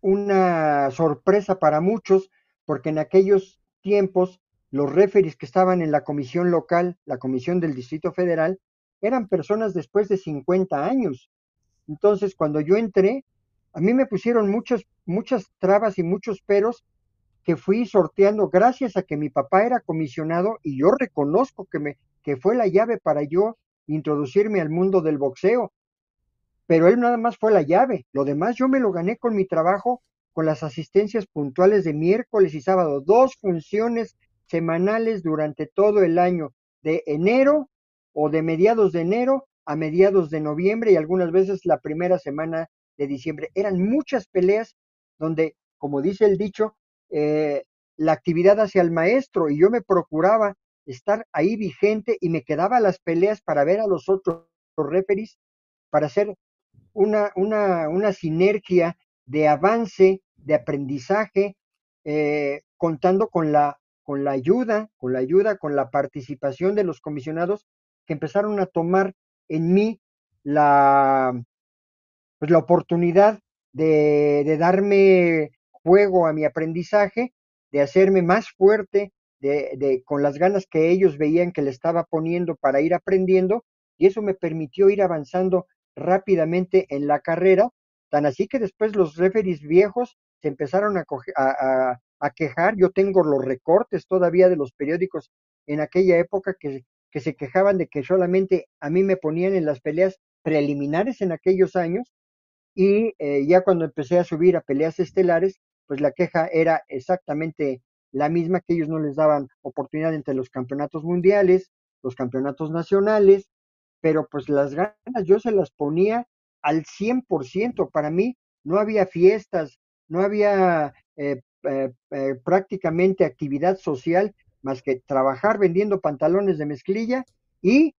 Speaker 2: una sorpresa para muchos, porque en aquellos tiempos los referees que estaban en la comisión local, la comisión del Distrito Federal, eran personas después de 50 años. Entonces, cuando yo entré, a mí me pusieron muchas, muchas trabas y muchos peros que fui sorteando gracias a que mi papá era comisionado y yo reconozco que, me, que fue la llave para yo introducirme al mundo del boxeo. Pero él nada más fue la llave. Lo demás yo me lo gané con mi trabajo, con las asistencias puntuales de miércoles y sábado. Dos funciones semanales durante todo el año, de enero o de mediados de enero a mediados de noviembre y algunas veces la primera semana de diciembre. Eran muchas peleas donde, como dice el dicho, eh, la actividad hacia el maestro y yo me procuraba estar ahí vigente y me quedaba las peleas para ver a los otros referees, para hacer una, una, una sinergia de avance, de aprendizaje, eh, contando con la, con la ayuda, con la ayuda, con la participación de los comisionados que empezaron a tomar en mí la, pues, la oportunidad de, de darme juego a mi aprendizaje, de hacerme más fuerte, de, de, con las ganas que ellos veían que le estaba poniendo para ir aprendiendo, y eso me permitió ir avanzando rápidamente en la carrera, tan así que después los referees viejos se empezaron a, a, a, quejar, yo tengo los recortes todavía de los periódicos en aquella época que, que se quejaban de que solamente a mí me ponían en las peleas preliminares en aquellos años, y eh, ya cuando empecé a subir a peleas estelares, pues la queja era exactamente la misma, que ellos no les daban oportunidad entre los campeonatos mundiales, los campeonatos nacionales, pero pues las ganas yo se las ponía al 100%. Para mí no había fiestas, no había eh, prácticamente actividad social más que trabajar vendiendo pantalones de mezclilla y,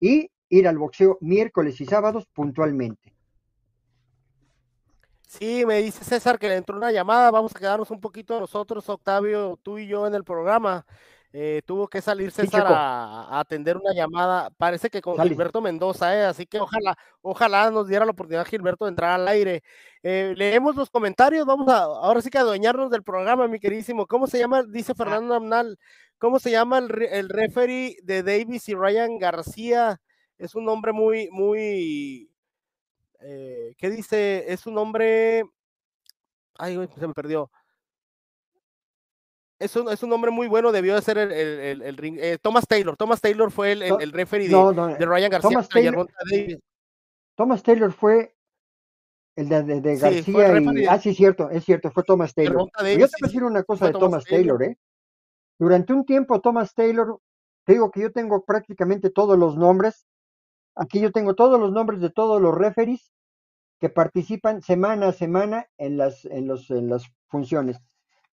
Speaker 2: y ir al boxeo miércoles y sábados puntualmente.
Speaker 3: Sí, me dice César que le entró una llamada, vamos a quedarnos un poquito nosotros, Octavio, tú y yo en el programa. Eh, tuvo que salir César a, atender una llamada, parece que con Gilberto Mendoza, eh, así que ojalá, ojalá nos diera la oportunidad Gilberto de entrar al aire. Eh, leemos los comentarios, vamos a, ahora sí que adueñarnos del programa, mi queridísimo. ¿Cómo se llama? Dice. Fernando Amnal, ¿cómo se llama el, el referee de Davis y Ryan García? Es un nombre muy, muy, eh, ¿qué dice? Es un hombre, ay, se me perdió. Es un, es un hombre muy bueno, debió de ser el, el, el, ring. Eh, Thomas Taylor, Thomas Taylor fue el, el, referee de, Ryan García.
Speaker 2: Thomas Taylor, Thomas Taylor fue el de, de, García y, ah, sí, cierto, es cierto, fue Thomas Taylor. Yo te voy a decir una cosa de Thomas, Taylor, ¿eh? Durante un tiempo, Thomas Taylor, te digo que yo tengo prácticamente todos los nombres Aquí yo tengo todos los nombres de todos los referees que participan semana a semana en las, en los, en las funciones.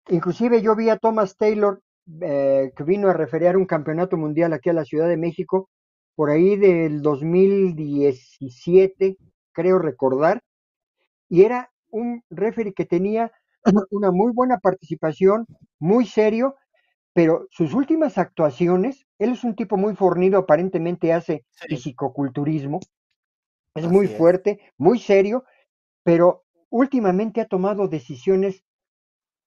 Speaker 2: Inclusive yo vi a Thomas Taylor eh, que vino a referear un campeonato mundial aquí a la Ciudad de México por ahí del 2017, creo recordar, y era un referee que tenía una muy buena participación, muy serio, pero sus últimas actuaciones, él es un tipo muy fornido, aparentemente hace fisicoculturismo, es muy fuerte, muy serio, pero últimamente ha tomado decisiones,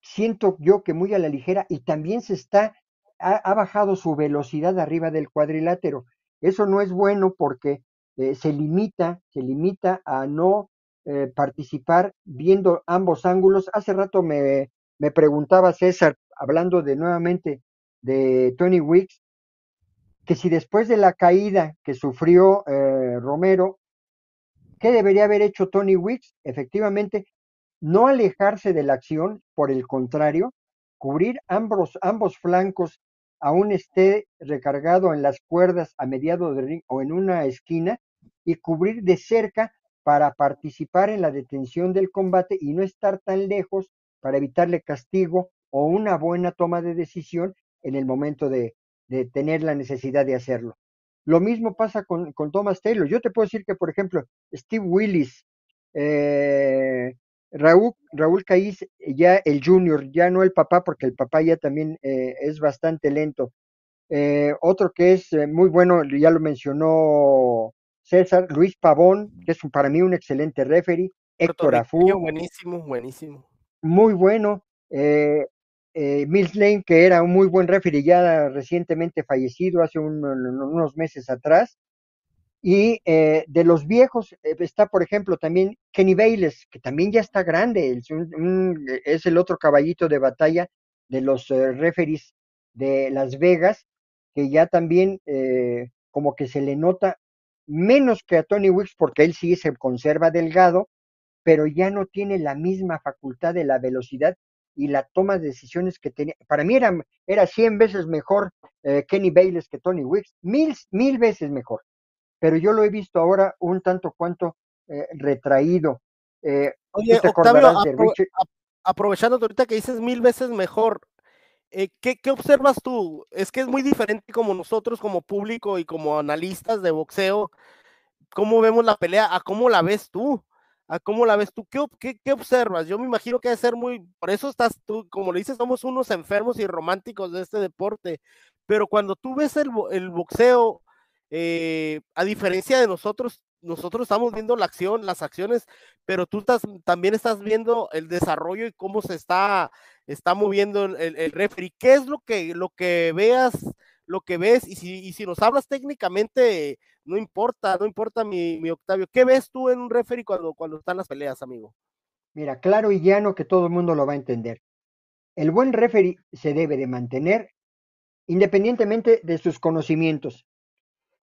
Speaker 2: siento yo que muy a la ligera, y también se está, ha, bajado su velocidad arriba del cuadrilátero. Eso no es bueno porque eh, se limita, se limita a no eh, participar viendo ambos ángulos. Hace rato me, me preguntaba César, hablando de nuevamente de Tony Wicks, que si después de la caída que sufrió eh, Romero, ¿qué debería haber hecho Tony Wicks? Efectivamente, no alejarse de la acción, por el contrario, cubrir ambos, flancos aún esté recargado en las cuerdas a mediado de ring o en una esquina y cubrir de cerca para participar en la detención del combate y no estar tan lejos para evitarle castigo o una buena toma de decisión en el momento de, tener la necesidad de hacerlo. Lo mismo pasa con, Thomas Taylor. Yo te puedo decir que, por ejemplo, Steve Willis, eh, Raúl, Raúl Caís, ya el junior, ya no el papá, porque el papá ya también eh, es bastante lento. Eh, otro que es muy bueno, ya lo mencionó César, Luis Pavón, que es para mí un excelente referee. Héctor Afú.
Speaker 3: Buenísimo, buenísimo.
Speaker 2: Muy bueno. Eh, eh, Mills Lane, que era un muy buen referee, ya recientemente fallecido hace unos meses atrás. Y eh, de los viejos eh, está, por ejemplo, también Kenny Bayless, que también ya está grande, es, el otro caballito de batalla de los referees de Las Vegas, que ya también como que se le nota menos que a Tony Wicks, porque él sí se conserva delgado, pero ya no tiene la misma facultad de la velocidad y la toma de decisiones que tenía. Para mí era, era 100 veces mejor eh, Kenny Bayless que Tony Wicks, mil, mil veces mejor. Pero yo lo he visto ahora un tanto cuanto eh, retraído.
Speaker 3: Eh, Oye, Octavio, aprovechando ahorita que dices mil veces mejor, ¿qué, ¿qué, observas tú? Es que es muy diferente como nosotros, como público y como analistas de boxeo, cómo vemos la pelea a cómo la ves tú cómo la ves tú, ¿Qué, qué, observas? Yo me imagino que debe ser muy, por eso estás tú, como le dices, somos unos enfermos y románticos de este deporte, pero cuando tú ves el, el boxeo, eh, a diferencia de nosotros, nosotros estamos viendo la acción, las acciones, pero tú estás, también estás viendo el desarrollo y cómo se está, está moviendo el, el, referee. ¿Qué es lo que, lo que veas? lo que ves, y si, y si nos hablas técnicamente, no importa, no importa mi, mi, Octavio. ¿Qué ves tú en un referee cuando, cuando están las peleas, amigo?
Speaker 2: Mira, claro y llano que todo el mundo lo va a entender. El buen referee se debe de mantener independientemente de sus conocimientos,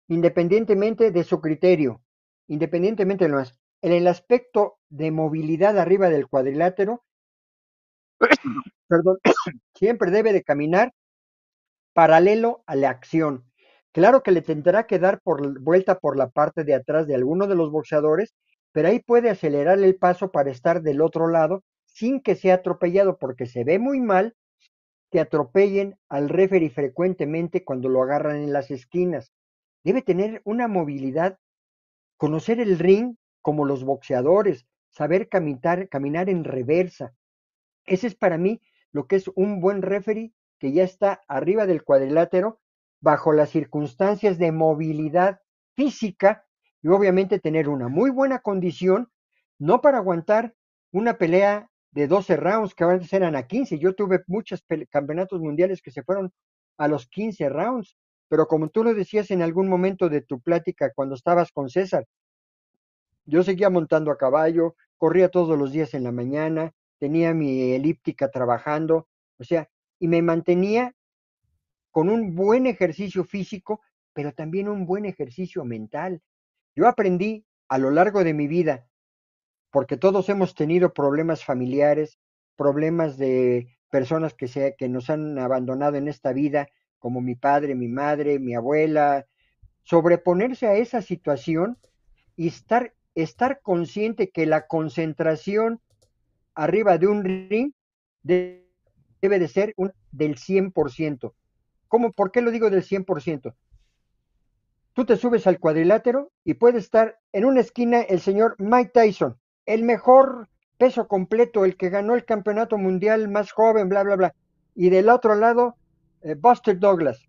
Speaker 2: independientemente de su criterio, independientemente de lo más. En el aspecto de movilidad arriba del cuadrilátero, perdón, siempre debe de caminar paralelo a la acción. Claro que le tendrá que dar por vuelta por la parte de atrás de alguno de los boxeadores, pero ahí puede acelerar el paso para estar del otro lado sin que sea atropellado porque se ve muy mal que atropellen al referee frecuentemente cuando lo agarran en las esquinas. Debe tener una movilidad, conocer el ring como los boxeadores, saber caminar, en reversa. Ese es para mí lo que es un buen referee que ya está arriba del cuadrilátero bajo las circunstancias de movilidad física y obviamente tener una muy buena condición, no para aguantar una pelea de 12 rounds que antes eran a 15. Yo tuve muchos campeonatos mundiales que se fueron a los 15 rounds, pero como tú lo decías en algún momento de tu plática cuando estabas con César, yo seguía montando a caballo, corría todos los días en la mañana, tenía mi elíptica trabajando, o sea, y me mantenía con un buen ejercicio físico, pero también un buen ejercicio mental. Yo aprendí a lo largo de mi vida, porque todos hemos tenido problemas familiares, problemas de personas que, se, que nos han abandonado en esta vida, como mi padre, mi madre, mi abuela, sobreponerse a esa situación y estar, estar consciente que la concentración arriba de un ring debe de ser un, del 100%. ¿Cómo, ¿Por qué lo digo del 100%? Tú te subes al cuadrilátero y puede estar en una esquina el señor Mike Tyson, el mejor peso completo, el que ganó el campeonato mundial más joven, bla, bla, bla. Y del otro lado, Buster Douglas.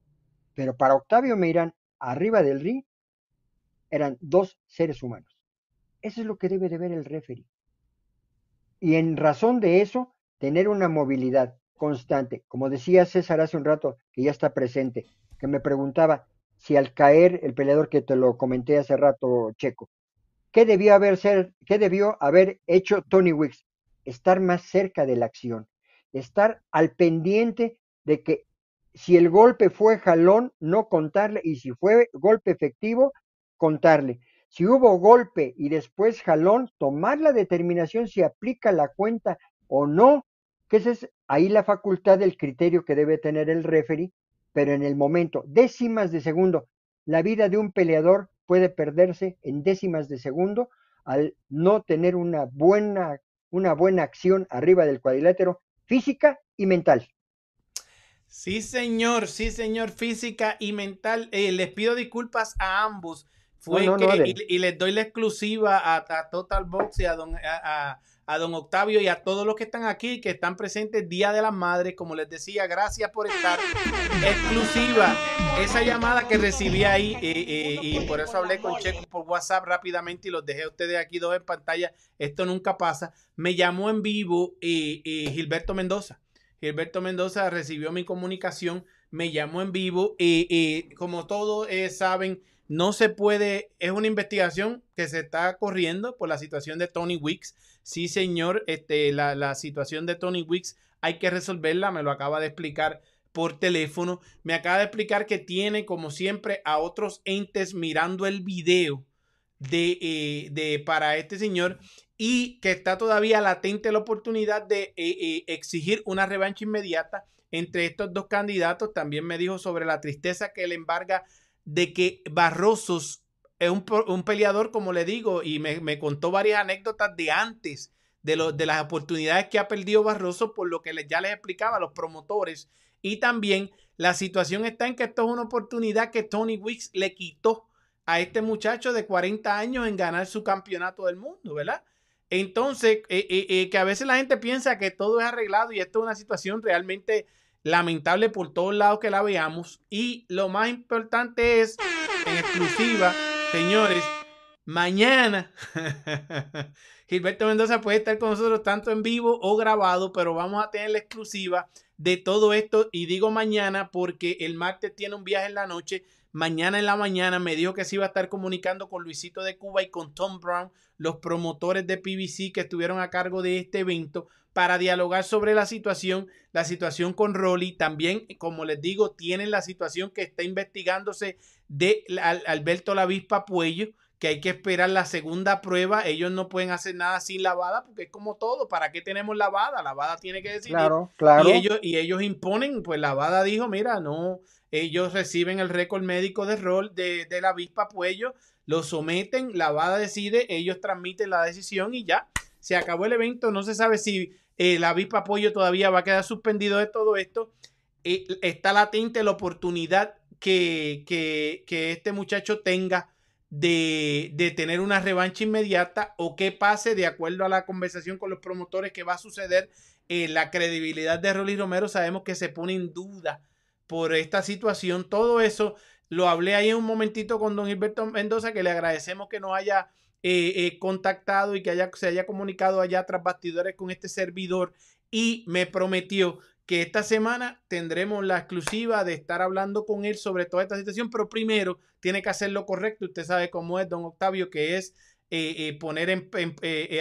Speaker 2: Pero para Octavio Meirán, arriba del ring, eran dos seres humanos. Eso es lo que debe de ver el referee. Y en razón de eso, tener una movilidad constante. Como decía César hace un rato, que ya está presente, que me preguntaba si al caer el peleador que te lo comenté hace rato, Checo, ¿qué debió haber, ser, qué debió haber hecho Tony Wicks? Estar más cerca de la acción, estar al pendiente de que si el golpe fue jalón, no contarle, y si fue golpe efectivo, contarle. Si hubo golpe y después jalón, tomar la determinación si aplica la cuenta o no, que esa es ahí la facultad del criterio que debe tener el referee, pero en el momento, décimas de segundo, la vida de un peleador puede perderse en décimas de segundo al no tener una buena, una buena acción arriba del cuadrilátero física y mental.
Speaker 1: Sí, señor, sí, señor, física y mental. Eh, les pido disculpas a ambos. Fue que, y, les doy la exclusiva a, Total Box y a don, a, a, don Octavio y a todos los que están aquí, que están presentes Día de las Madres. Como les decía, gracias por estar. Exclusiva. Esa llamada que recibí ahí, eh, eh, y por eso hablé con Checo por WhatsApp rápidamente y los dejé a ustedes aquí dos en pantalla. Esto nunca pasa. Me llamó en vivo Gilberto Mendoza. Gilberto Mendoza recibió mi comunicación, me llamó en vivo y, como todos eh, saben, no se puede, es una investigación que se está corriendo por la situación de Tony Wicks. Sí, señor, este, la, situación de Tony Wicks hay que resolverla, me lo acaba de explicar por teléfono. Me acaba de explicar que tiene, como siempre, a otros entes mirando el video de, eh, de para este señor y que está todavía latente la oportunidad de eh, eh, exigir una revancha inmediata entre estos dos candidatos. También me dijo sobre la tristeza que le embarga de que Barrosos es un, un peleador, como le digo, y me, me, contó varias anécdotas de antes de, lo, de las oportunidades que ha perdido Barroso, por lo que ya les explicaba a los promotores. Y también la situación está en que esto es una oportunidad que Tony Wicks le quitó a este muchacho de 40 años en ganar su campeonato del mundo, ¿verdad? Entonces, eh, eh, eh, que a veces la gente piensa que todo es arreglado y esto es una situación realmente lamentable por todos lados que la veamos. Y lo más importante es, en exclusiva, señores, mañana Gilberto Mendoza puede estar con nosotros tanto en vivo o grabado, pero vamos a tener la exclusiva de todo esto. Y digo mañana porque el martes tiene un viaje en la noche Mañana en la mañana me dijo que se iba a estar comunicando con Luisito de Cuba y con Tom Brown, los promotores de PBC que estuvieron a cargo de este evento, para dialogar sobre la situación, la situación con Rolly. También, como les digo, tienen la situación que está investigándose de Alberto Lavispa Puello, que hay que esperar la segunda prueba. Ellos no pueden hacer nada sin lavada, porque es como todo. ¿Para qué tenemos lavada? Lavada tiene que decir.
Speaker 2: Claro, claro.
Speaker 1: Y ellos, y ellos imponen, pues lavada dijo, mira, no, ellos reciben el récord médico de rol de, la avispa Puello, lo someten, la VADA decide, ellos transmiten la decisión y ya, se acabó el evento. No se sabe si eh, la avispa apoyo todavía va a quedar suspendido de todo esto. Eh, está latente la oportunidad que, que, este muchacho tenga de, de, tener una revancha inmediata o que pase de acuerdo a la conversación con los promotores que va a suceder. Eh, la credibilidad de Rolly Romero sabemos que se pone en duda por esta situación. Todo eso lo hablé ahí en un momentito con don Gilberto Mendoza, que le agradecemos que nos haya eh, eh, contactado y que haya, se haya comunicado allá tras bastidores con este servidor y me prometió que esta semana tendremos la exclusiva de estar hablando con él sobre toda esta situación, pero primero tiene que hacer lo correcto. Usted sabe cómo es, don Octavio, que es eh, poner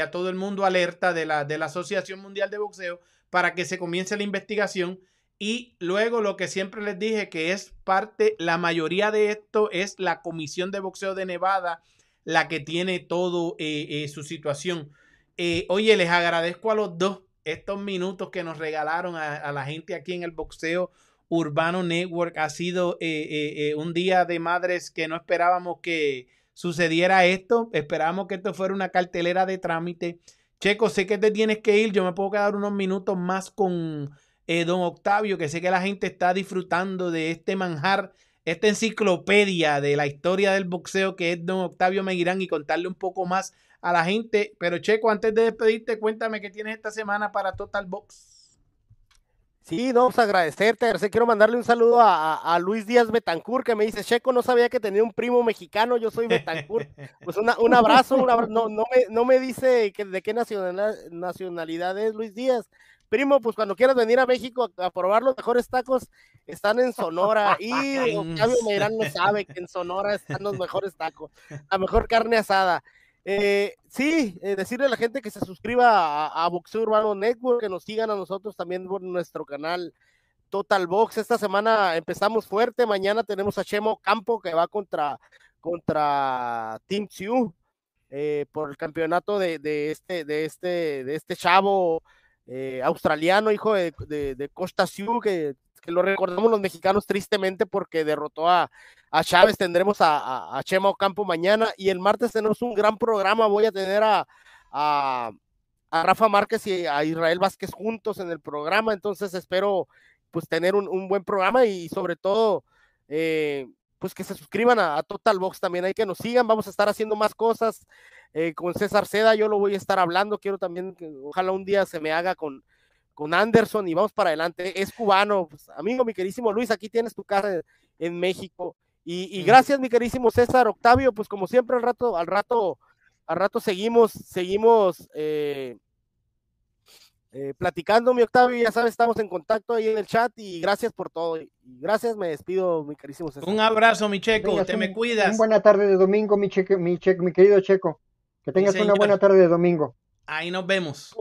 Speaker 1: a todo el mundo alerta de la, de la Asociación Mundial de Boxeo para que se comience la investigación y luego lo que siempre les dije que es parte, la mayoría de esto es la Comisión de Boxeo de Nevada la que tiene todo eh, eh, su situación. Eh, oye, les agradezco a los dos estos minutos que nos regalaron a, la gente aquí en el Boxeo Urbano Network. Ha sido un día de madres que no esperábamos que sucediera esto. Esperábamos que esto fuera una cartelera de trámite. Checo, sé que te tienes que ir. Yo me puedo quedar unos minutos más con eh, don Octavio, que sé que la gente está disfrutando de este manjar, esta enciclopedia de la historia del boxeo que es don Octavio Meguirán y contarle un poco más a la gente. Pero Checo, antes de despedirte, cuéntame qué tienes esta semana para Total Box.
Speaker 3: Sí, no, pues agradecerte. Quiero mandarle un saludo a, Luis Díaz Betancourt que me dice, Checo, no sabía que tenía un primo mexicano, yo soy Betancourt. Pues un abrazo, un abrazo. No, no, me, no me dice que, de qué nacionalidad es Luis Díaz, primo, pues cuando quieras venir a México a, probar los mejores tacos, están en Sonora. Y Octavio Meirán no sabe que en Sonora están los mejores tacos, la mejor carne asada. Eh, sí, eh, decirle a la gente que se suscriba a, Boxeo Urbano Network, que nos sigan a nosotros también por nuestro canal Total Box. Esta semana empezamos fuerte, mañana tenemos a Chemo Campo que va contra, contra Team Sioux eh, por el campeonato de, de, este, de, este, de este chavo australiano, hijo de, Costa Sioux, que, lo recordamos los mexicanos tristemente porque derrotó a, Chávez. Tendremos a, a, Chema Ocampo mañana y el martes tenemos un gran programa. Voy a tener a, a, Rafa Márquez y a Israel Vázquez juntos en el programa. Entonces espero pues tener un, buen programa y sobre todo eh, pues que se suscriban a, Total Box también, hay que nos sigan, vamos a estar haciendo más cosas eh, con César Seda, yo lo voy a estar hablando, quiero también que ojalá un día se me haga con, con Anderson y vamos para adelante, es cubano, pues, amigo, mi querísimo Luis, aquí tienes tu casa en México, y, gracias mi querísimo César Octavio, pues como siempre al rato, al rato, al rato seguimos, seguimos eh, eh, platicando, mi Octavio, ya sabes, estamos en contacto ahí en el chat y gracias por todo. Y gracias, me despido, mi carísimo
Speaker 1: César. Un abrazo, mi Checo, te me cuidas.
Speaker 2: Una buena tarde de domingo, mi, cheque, mi, cheque, mi querido Checo. Que tengas una buena tarde de domingo.
Speaker 1: Ahí nos vemos.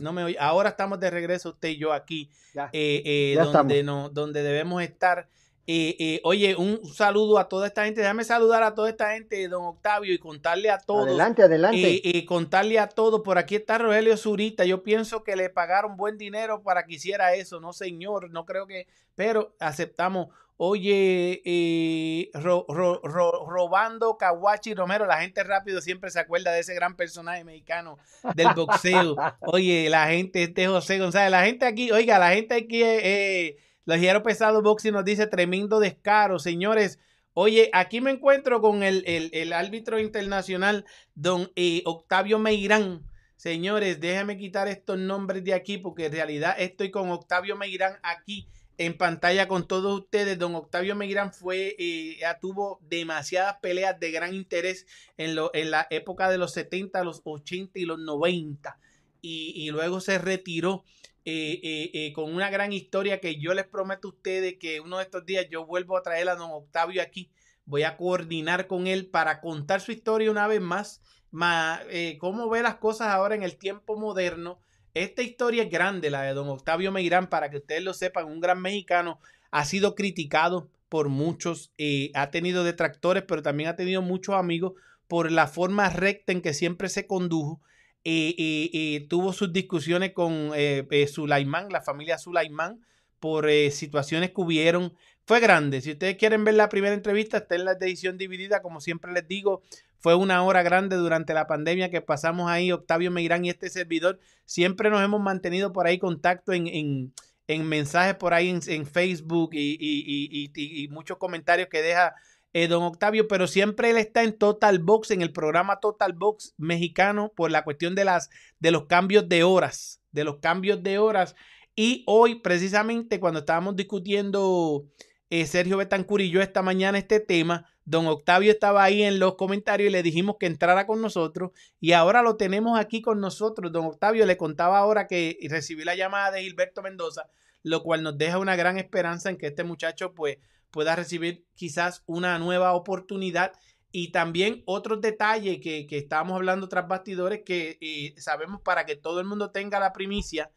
Speaker 1: No me Ahora estamos de regreso usted y yo aquí, eh, eh, donde, no, donde debemos estar. Eh, oye, un saludo a toda esta gente. Déjame saludar a toda esta gente, don Octavio, y contarle a todos.
Speaker 2: Adelante, adelante.
Speaker 1: Y contarle a todos. Por aquí está Rogelio Zurita. Yo pienso que le pagaron buen dinero para que hiciera eso. No, señor, no creo que. Pero aceptamos. Oye, eh, robando Kawachi Romero, la gente rápido siempre se acuerda de ese gran personaje mexicano del boxeo. Oye, la gente, este José González, la gente aquí, oiga, la gente aquí, eh, Ligero Pesado Boxing nos dice tremendo descaro, señores. Oye, aquí me encuentro con el, el, árbitro internacional, don eh, Octavio Meirán. Señores, déjame quitar estos nombres de aquí porque en realidad estoy con Octavio Meirán aquí en pantalla con todos ustedes. Don Octavio Megrán fue, eh, tuvo demasiadas peleas de gran interés en, lo, en la época de los 70, los 80 y los 90. Y, luego se retiró eh, eh, con una gran historia que yo les prometo a ustedes que uno de estos días yo vuelvo a traer a don Octavio aquí. Voy a coordinar con él para contar su historia una vez más. más cómo ve las cosas ahora en el tiempo moderno esta historia es grande, la de don Octavio Meirán, para que ustedes lo sepan, un gran mexicano, ha sido criticado por muchos, eh, ha tenido detractores, pero también ha tenido muchos amigos por la forma recta en que siempre se condujo. y, tuvo sus discusiones con eh, eh, Sulaimán, la familia Sulaimán, por eh, situaciones que hubieron. Fue grande. Si ustedes quieren ver la primera entrevista, está en la edición dividida. Como siempre les digo, fue una hora grande durante la pandemia que pasamos ahí, Octavio Meirán y este servidor. Siempre nos hemos mantenido por ahí contacto en, en, en mensajes por ahí en, Facebook y, y, muchos comentarios que deja eh, don Octavio, pero siempre él está en Total Box, en el programa Total Box mexicano, por la cuestión de, las, de los cambios de horas, de los cambios de horas. Y hoy, precisamente, cuando estábamos discutiendo eh, Sergio Betancur y yo esta mañana este tema, don Octavio estaba ahí en los comentarios y le dijimos que entrara con nosotros y ahora lo tenemos aquí con nosotros. Don Octavio le contaba ahora que recibí la llamada de Gilberto Mendoza, lo cual nos deja una gran esperanza en que este muchacho pues pueda recibir quizás una nueva oportunidad y también otros detalles que, que estábamos hablando tras bastidores que eh, sabemos para que todo el mundo tenga la primicia.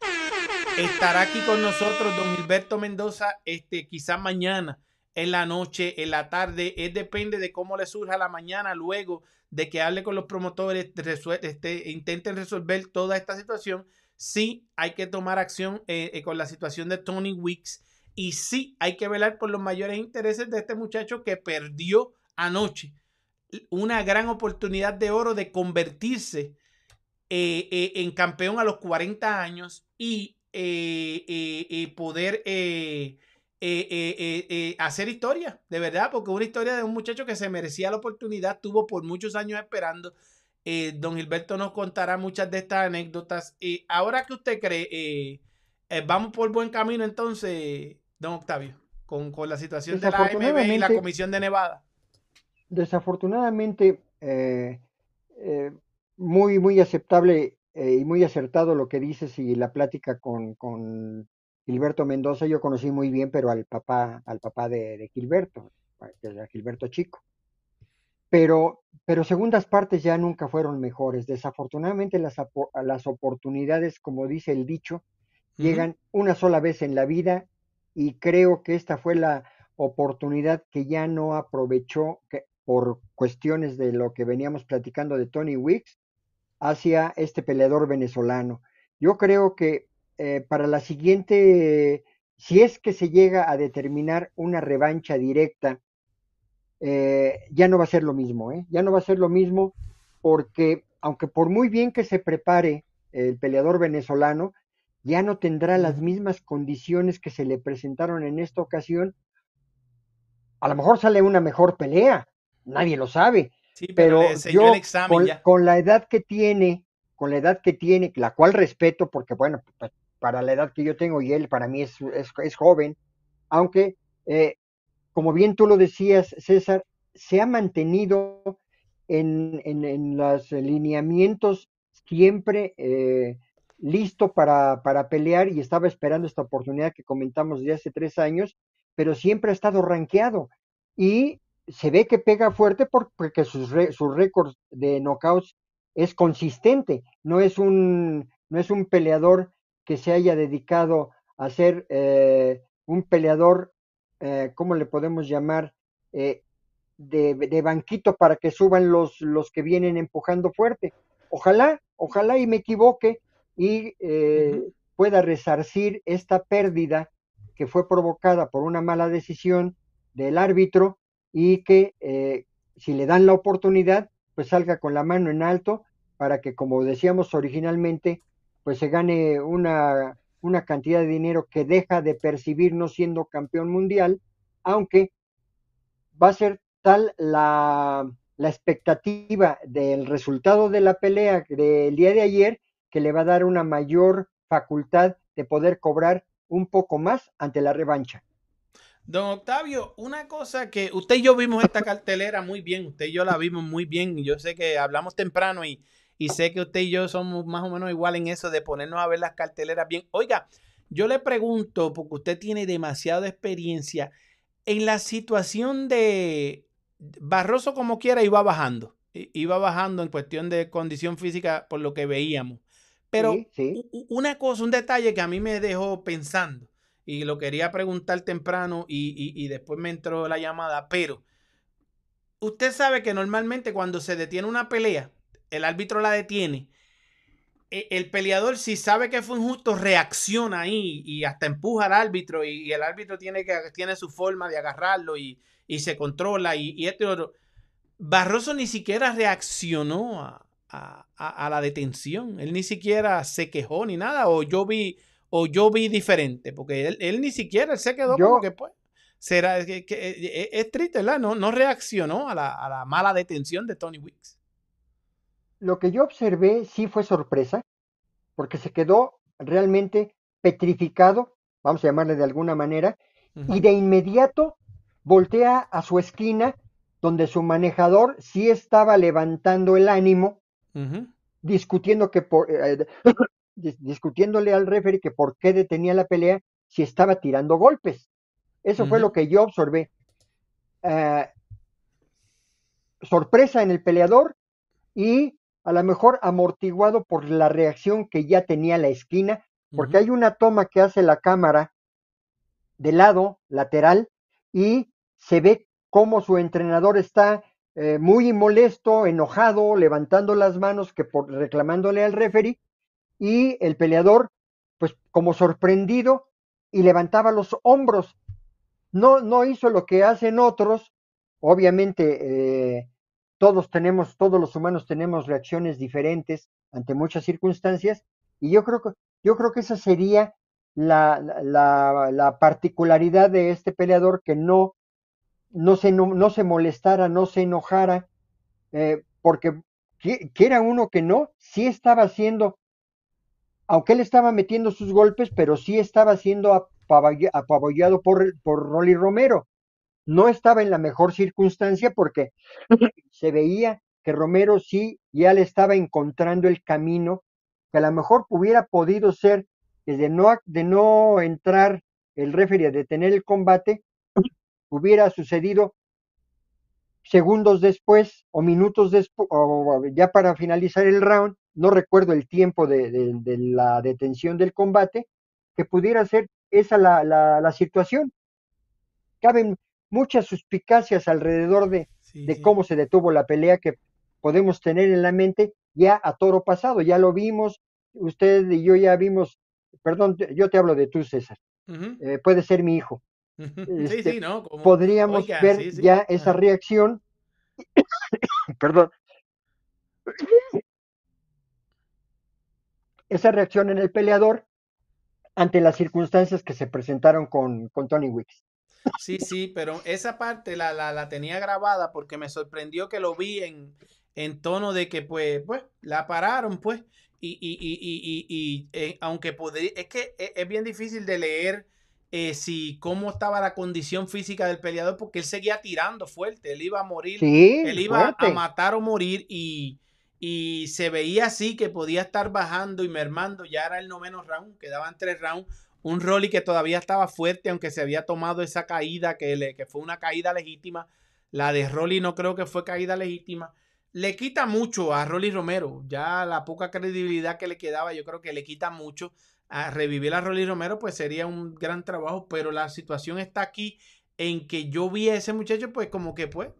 Speaker 1: Estará aquí con nosotros don Gilberto Mendoza, este, quizás mañana, en la noche, en la tarde. Es depende de cómo le surja la mañana, luego de que hable con los promotores, este, intenten resolver toda esta situación. Sí, hay que tomar acción eh, eh, con la situación de Tony Weeks y sí, hay que velar por los mayores intereses de este muchacho que perdió anoche una gran oportunidad de oro de convertirse eh, en campeón a los 40 años y eh, poder hacer historia, de verdad, porque una historia de un muchacho que se merecía la oportunidad, tuvo por muchos años esperando. don Gilberto nos contará muchas de estas anécdotas. ahora que usted cree, vamos por buen camino entonces, don Octavio, con, con la situación de la AMB y la Comisión de Nevada
Speaker 2: desafortunadamente, eh, eh, muy, muy aceptable eh, y muy acertado lo que dices y la plática con, con, Gilberto Mendoza, yo conocí muy bien, pero al papá, al papá de, Gilberto, a Gilberto Chico. Pero, pero segundas partes ya nunca fueron mejores. Desafortunadamente las, las oportunidades, como dice el dicho, llegan una sola vez en la vida y creo que esta fue la oportunidad que ya no aprovechó, que, por cuestiones de lo que veníamos platicando de Tony Wicks hacia este peleador venezolano. Yo creo que eh, para la siguiente, si es que se llega a determinar una revancha directa, eh, ya no va a ser lo mismo, ¿eh? ya no va a ser lo mismo porque aunque por muy bien que se prepare el peleador venezolano, ya no tendrá las mismas condiciones que se le presentaron en esta ocasión. A lo mejor sale una mejor pelea, nadie lo sabe. Pero, yo, con, la edad que tiene, con la edad que tiene, la cual respeto, porque bueno, pues, para la edad que yo tengo y él para mí es, es, joven, aunque, eh, como bien tú lo decías, César, se ha mantenido en, en, los lineamientos siempre eh, listo para, para pelear y estaba esperando esta oportunidad que comentamos de hace tres años, pero siempre ha estado rankeado. Y se ve que pega fuerte porque sus, sus récords de knockouts es consistente, no es un, no es un peleador que se haya dedicado a ser eh, un peleador, eh, ¿cómo le podemos llamar? Eh, de, de, banquito para que suban los, los que vienen empujando fuerte. Ojalá, ojalá y me equivoque y pueda resarcir esta pérdida que fue provocada por una mala decisión del árbitro y que eh, si le dan la oportunidad, pues salga con la mano en alto para que, como decíamos originalmente, pues se gane una, una cantidad de dinero que deja de percibir no siendo campeón mundial, aunque va a ser tal la, la expectativa del resultado de la pelea del día de ayer que le va a dar una mayor facultad de poder cobrar un poco más ante la revancha.
Speaker 1: Don Octavio, una cosa que usted y yo vimos esta cartelera muy bien, usted y yo la vimos muy bien, y yo sé que hablamos temprano y, y sé que usted y yo somos más o menos igual en eso de ponernos a ver las carteleras bien. Oiga, yo le pregunto, porque usted tiene demasiada experiencia, en la situación de Barroso como quiera iba bajando, iba bajando en cuestión de condición física por lo que veíamos. Pero una cosa, un detalle que a mí me dejó pensando y lo quería preguntar temprano y, después me entró la llamada, pero usted sabe que normalmente cuando se detiene una pelea, el árbitro la detiene e, el peleador, si sabe que fue injusto, reacciona ahí y hasta empuja al árbitro y, el árbitro tiene, que, tiene su forma de agarrarlo y, se controla y, y este otro. Barroso ni siquiera reaccionó a, la detención. Él ni siquiera se quejó ni nada. O yo vi, o yo vi diferente. Porque él, ni siquiera se quedó como que pues. Será que, e, es triste, ¿verdad? No, no reaccionó a la, mala detención de Tony Wicks.
Speaker 2: Lo que yo observé sí fue sorpresa, porque se quedó realmente petrificado, vamos a llamarle de alguna manera, y de inmediato voltea a su esquina donde su manejador sí estaba levantando el ánimo, discutiendo que por, eh, discutiéndole al referee que por qué detenía la pelea si estaba tirando golpes. Eso fue lo que yo observé. Eh, sorpresa en el peleador y a lo mejor amortiguado por la reacción que ya tenía la esquina, porque hay una toma que hace la cámara de lado, lateral, y se ve cómo su entrenador está eh, muy molesto, enojado, levantando las manos, que por, reclamándole al referee, y el peleador, pues como sorprendido, y levantaba los hombros. No, no hizo lo que hacen otros. Obviamente, eh, todos tenemos, todos los humanos tenemos reacciones diferentes ante muchas circunstancias, y yo creo que, yo creo que esa sería la, la, la particularidad de este peleador que no no se, no, se molestara, no se enojara, eh, porque quiera uno que no, sí estaba haciendo, aunque él estaba metiendo sus golpes, pero sí estaba siendo apabullado por, por Rolly Romero. No estaba en la mejor circunstancia porque se veía que Romero sí ya le estaba encontrando el camino, que a lo mejor hubiera podido ser de no, de no entrar el referee a detener el combate, hubiera sucedido segundos después o minutos después, o ya para finalizar el round, no recuerdo el tiempo de, la detención del combate, que pudiera ser esa la, situación. Caben muchas suspicacias alrededor de, cómo se detuvo la pelea que podemos tener en la mente ya a toro pasado, ya lo vimos, usted y yo ya vimos, perdón, yo te hablo de tú, César, eh, puede ser mi hijo, este, podríamos ver ya esa reacción. Perdón. Esa reacción en el peleador ante las circunstancias que se presentaron con, con Tony Wicks.
Speaker 1: Sí, sí, pero esa parte la, la, tenía grabada porque me sorprendió que lo vi en, en tono de que pues, pues, la pararon, pues, y, y, y, y eh, aunque podría, es que es, es, bien difícil de leer eh, si cómo estaba la condición física del peleador, porque él seguía tirando fuerte, él iba a morir, él iba a matar o morir y, se veía así que podía estar bajando y mermando, ya era el noveno round, quedaban tres rounds, un Rolly que todavía estaba fuerte, aunque se había tomado esa caída, que, le, que fue una caída legítima, la de Rolly no creo que fue caída legítima, le quita mucho a Rolly Romero, ya la poca credibilidad que le quedaba, yo creo que le quita mucho a revivir a Rolly Romero, pues sería un gran trabajo, pero la situación está aquí en que yo vi a ese muchacho, pues como que pues,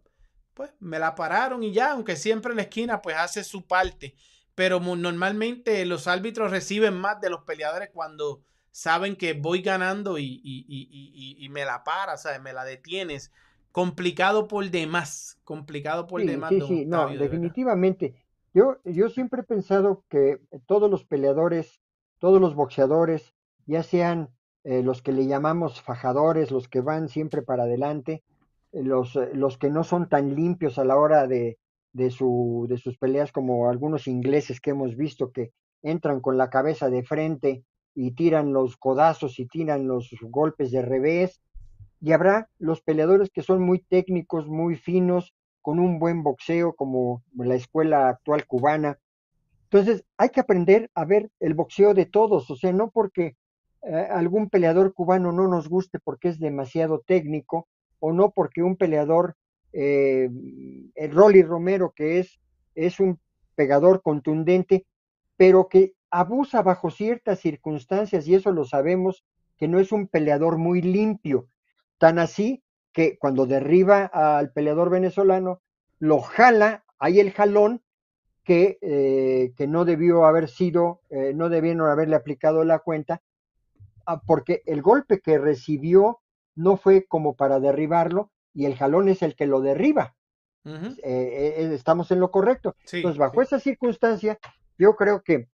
Speaker 1: pues me la pararon y ya, aunque siempre en la esquina pues hace su parte, pero normalmente los árbitros reciben más de los peleadores cuando saben que voy ganando y, y, me la paras, ¿sabes? me la detienes. Complicado por demás, complicado por demás.
Speaker 2: Sí, sí, no, definitivamente. Yo, yo siempre he pensado que todos los peleadores todos los boxeadores, ya sean eh, los que le llamamos fajadores, los que van siempre para adelante, los, eh, los que no son tan limpios a la hora de, de, su, de sus peleas como algunos ingleses que hemos visto que entran con la cabeza de frente y tiran los codazos y tiran los golpes de revés. Y habrá los peleadores que son muy técnicos, muy finos, con un buen boxeo como la escuela actual cubana, entonces, hay que aprender a ver el boxeo de todos, o sea, no porque eh, algún peleador cubano no nos guste porque es demasiado técnico, o no porque un peleador, eh, el Rolly Romero, que es, es un pegador contundente, pero que abusa bajo ciertas circunstancias, y eso lo sabemos, que no es un peleador muy limpio. Tan así que cuando derriba al peleador venezolano, lo jala, hay el jalón, que, eh, que no debió haber sido, eh, no debieron haberle aplicado la cuenta, ah, porque el golpe que recibió no fue como para derribarlo y el jalón es el que lo derriba. Eh, estamos en lo correcto. Entonces, bajo esa circunstancia, yo creo que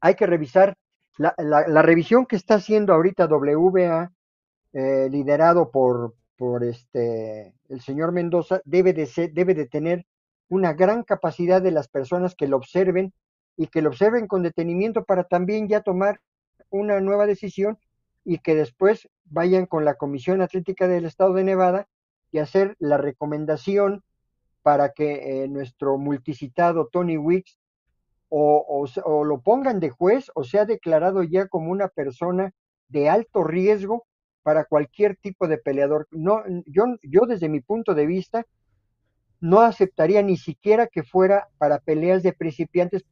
Speaker 2: hay que revisar la, la, revisión que está haciendo ahorita WA, liderado por, por este el señor Mendoza, debe de ser, debe de tener una gran capacidad de las personas que lo observen y que lo observen con detenimiento para también ya tomar una nueva decisión y que después vayan con la Comisión Atlética del Estado de Nevada y hacer la recomendación para que eh, nuestro multicitado Tony Wicks o, o, lo pongan de juez o sea declarado ya como una persona de alto riesgo para cualquier tipo de peleador. No, yo, yo desde mi punto de vista no aceptaría ni siquiera que fuera para peleas de principiantes,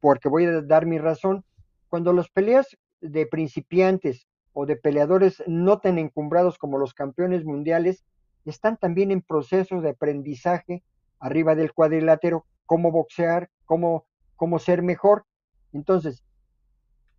Speaker 2: porque voy a dar mi razón. Cuando las peleas de principiantes o de peleadores no tan encumbrados como los campeones mundiales están también en proceso de aprendizaje arriba del cuadrilátero, cómo boxear, cómo, cómo ser mejor. Entonces,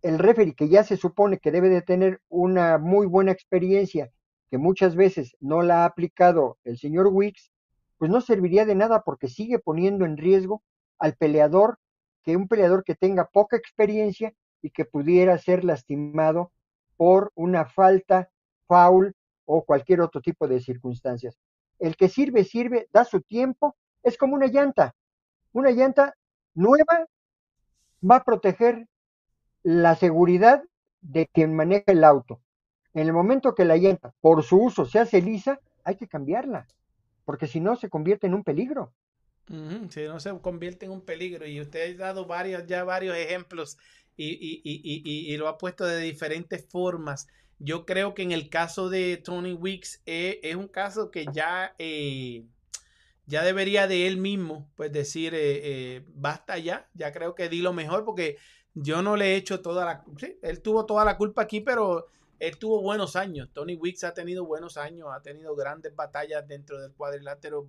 Speaker 2: el referee que ya se supone que debe de tener una muy buena experiencia, que muchas veces no la ha aplicado el señor Wicks, pues no serviría de nada porque sigue poniendo en riesgo al peleador, que un peleador que tenga poca experiencia y que pudiera ser lastimado por una falta, foul o cualquier otro tipo de circunstancias. El que sirve, sirve, da su tiempo, es como una llanta. Una llanta nueva va a proteger la seguridad de quien maneja el auto. En el momento que la llanta, por su uso, se hace lisa, hay que cambiarla porque si no se convierte en un peligro.
Speaker 1: si no se convierte en un peligro. Y usted ha dado varios, ya varios ejemplos y, lo ha puesto de diferentes formas. Yo creo que en el caso de Tony Weeks eh, es un caso que ya, eh, ya debería de él mismo, pues decir, eh, basta ya, ya creo que di lo mejor porque yo no le he hecho toda la... él tuvo toda la culpa aquí, pero él tuvo buenos años. Tony Wicks ha tenido buenos años, ha tenido grandes batallas dentro del cuadrilátero.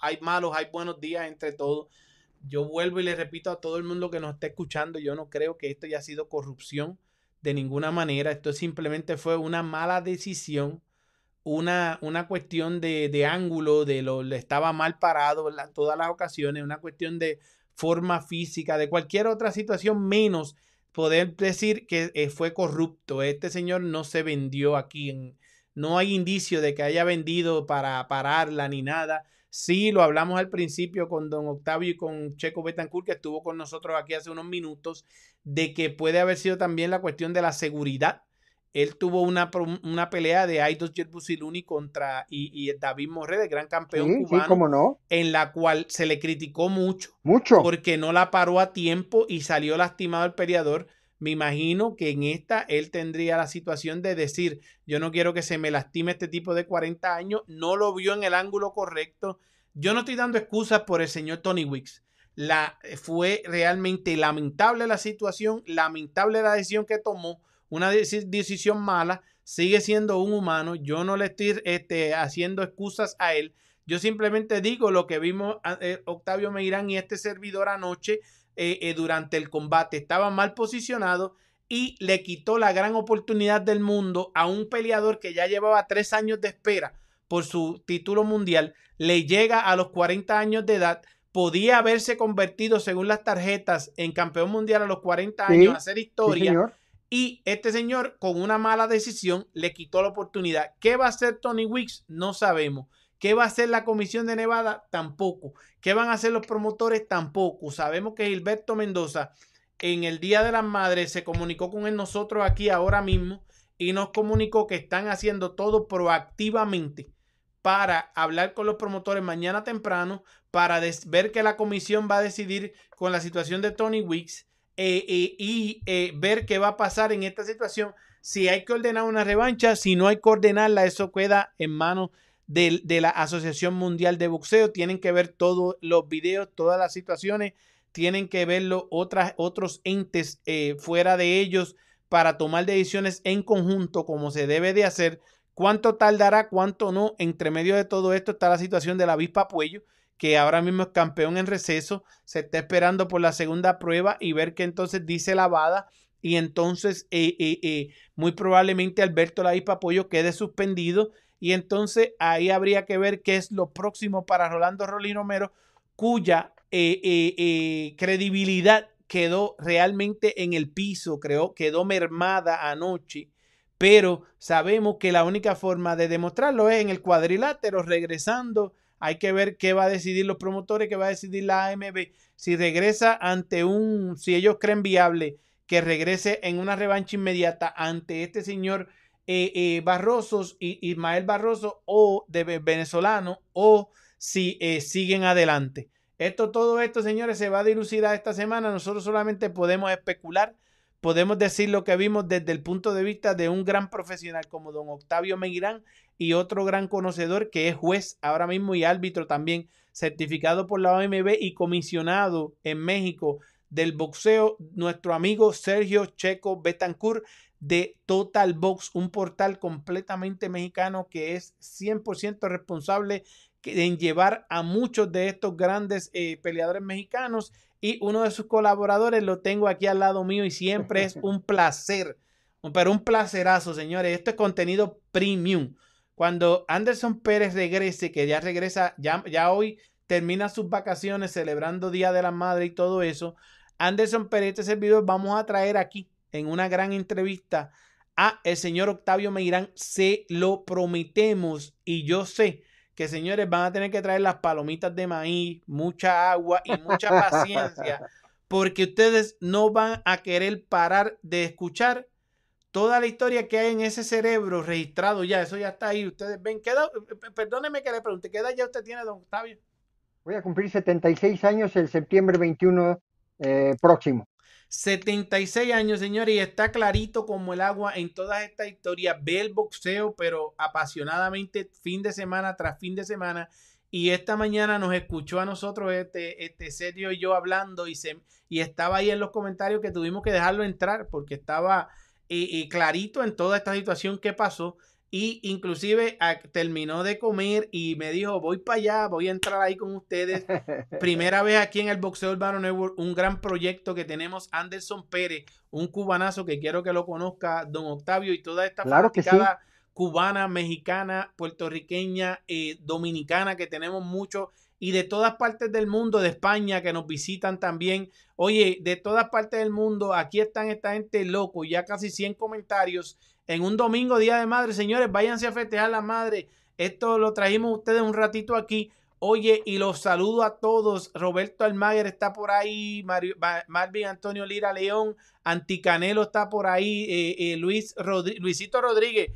Speaker 1: Hay malos, hay buenos días entre todos. Yo vuelvo y le repito a todo el mundo que nos está escuchando, yo no creo que esto haya sido corrupción de ninguna manera. Esto simplemente fue una mala decisión, una, una cuestión de, ángulo, de lo estaba mal parado en todas las ocasiones, una cuestión de forma física, de cualquier otra situación menos poder decir que eh, fue corrupto. Este señor no se vendió aquí. No hay indicio de que haya vendido para pararla ni nada. Sí, lo hablamos al principio con don Octavio y con Checo Betancourt, que estuvo con nosotros aquí hace unos minutos, de que puede haber sido también la cuestión de la seguridad él tuvo una, una pelea de Aidos Yerbusiluni contra y, David Morre, de gran campeón cubano,
Speaker 2: no.
Speaker 1: en la cual se le criticó mucho,
Speaker 2: mucho,
Speaker 1: porque no la paró a tiempo y salió lastimado el peleador. Me imagino que en esta él tendría la situación de decir, yo no quiero que se me lastime este tipo de 40 años, no lo vio en el ángulo correcto. Yo no estoy dando excusas por el señor Tony Wicks. La, fue realmente lamentable la situación, lamentable la decisión que tomó una decisión mala, sigue siendo un humano. Yo no le estoy este, haciendo excusas a él. Yo simplemente digo lo que vimos eh, Octavio Meirán y este servidor anoche eh, eh, durante el combate. Estaba mal posicionado y le quitó la gran oportunidad del mundo a un peleador que ya llevaba tres años de espera por su título mundial. Le llega a los 40 años de edad. Podía haberse convertido, según las tarjetas, en campeón mundial a los 40 años, hacer historia. Y este señor, con una mala decisión, le quitó la oportunidad. ¿Qué va a hacer Tony Wicks? No sabemos. ¿Qué va a hacer la Comisión de Nevada? Tampoco. ¿Qué van a hacer los promotores? Tampoco. Sabemos que Gilberto Mendoza en el Día de las Madres se comunicó con nosotros aquí ahora mismo y nos comunicó que están haciendo todo proactivamente para hablar con los promotores mañana temprano para ver que la comisión va a decidir con la situación de Tony Wicks eh, eh, y eh, ver qué va a pasar en esta situación. Si hay que ordenar una revancha, si no hay que ordenarla, eso queda en manos de, la Asociación Mundial de Boxeo. Tienen que ver todos los videos, todas las situaciones, tienen que verlo otras, otros entes fuera de ellos para tomar decisiones en conjunto como se debe de hacer. ¿Cuánto tardará? ¿Cuánto no? Entre medio de todo esto está la situación de la avispa Puello, que ahora mismo es campeón en receso, se está esperando por la segunda prueba y ver qué entonces dice la Bada y entonces eh, eh, eh, muy probablemente Alberto Laipa Pollo quede suspendido y entonces ahí habría que ver qué es lo próximo para Rolando Rolín Romero, cuya credibilidad quedó realmente en el piso, creo, quedó mermada anoche, pero sabemos que la única forma de demostrarlo es en el cuadrilátero, regresando. Hay que ver qué va a decidir los promotores, qué va a decidir la AMB. Si regresa ante un, si ellos creen viable que regrese en una revancha inmediata ante este señor eh, eh, Barrosos, Ismael Barroso o de venezolano, o si eh, siguen adelante. Esto, todo esto, señores, se va a dilucidar esta semana. Nosotros solamente podemos especular, podemos decir lo que vimos desde el punto de vista de un gran profesional como don Octavio Meguirán y otro gran conocedor que es juez ahora mismo y árbitro también certificado por la OMB y comisionado en México del boxeo, nuestro amigo Sergio Checo Betancourt de Total Box, un portal completamente mexicano que es 100% responsable en llevar a muchos de estos grandes eh, peleadores mexicanos y uno de sus colaboradores lo tengo aquí al lado mío y siempre es un placer, pero un placerazo, señores. Esto es contenido premium. Cuando Anderson Pérez regrese, que ya regresa, ya, ya hoy termina sus vacaciones celebrando Día de la Madre y todo eso, Anderson Pérez, este servidor, vamos a traer aquí en una gran entrevista a el señor Octavio Meirán. Se lo prometemos y yo sé que señores van a tener que traer las palomitas de maíz, mucha agua y mucha paciencia, porque ustedes no van a querer parar de escuchar toda la historia que hay en ese cerebro registrado ya, eso ya está ahí. Ustedes ven, queda, perdóneme que le pregunte, ¿qué edad ya usted tiene, don Octavio?
Speaker 2: Voy a cumplir 76 años el septiembre 21 eh, próximo.
Speaker 1: 76 años, señores, y está clarito como el agua en todas estas historias. Ve el boxeo, pero apasionadamente, fin de semana tras fin de semana. Y esta mañana nos escuchó a nosotros, este, este Sergio y yo hablando, y, se, y estaba ahí en los comentarios que tuvimos que dejarlo entrar porque estaba eh, eh, clarito en toda esta situación que pasó y inclusive terminó de comer y me dijo, voy para allá, voy a entrar ahí con ustedes. Primera vez aquí en el Boxeo Urbano Network, un gran proyecto que tenemos Anderson Pérez, un cubanazo que quiero que lo conozca, don Octavio y toda esta
Speaker 2: claro
Speaker 1: cubana, mexicana, puertorriqueña, eh, dominicana, que tenemos mucho y de todas partes del mundo, de España, que nos visitan también. Oye, de todas partes del mundo, aquí están esta gente loco, ya casi 100 comentarios en un domingo, Día de Madre. Señores, váyanse a festejar la madre. Esto lo trajimos ustedes un ratito aquí. Oye, y los saludo a todos. Roberto Almaguer está por ahí, Marvin Antonio Lira León, Anticanelo está por ahí, eh, eh, Luis Luisito Rodríguez,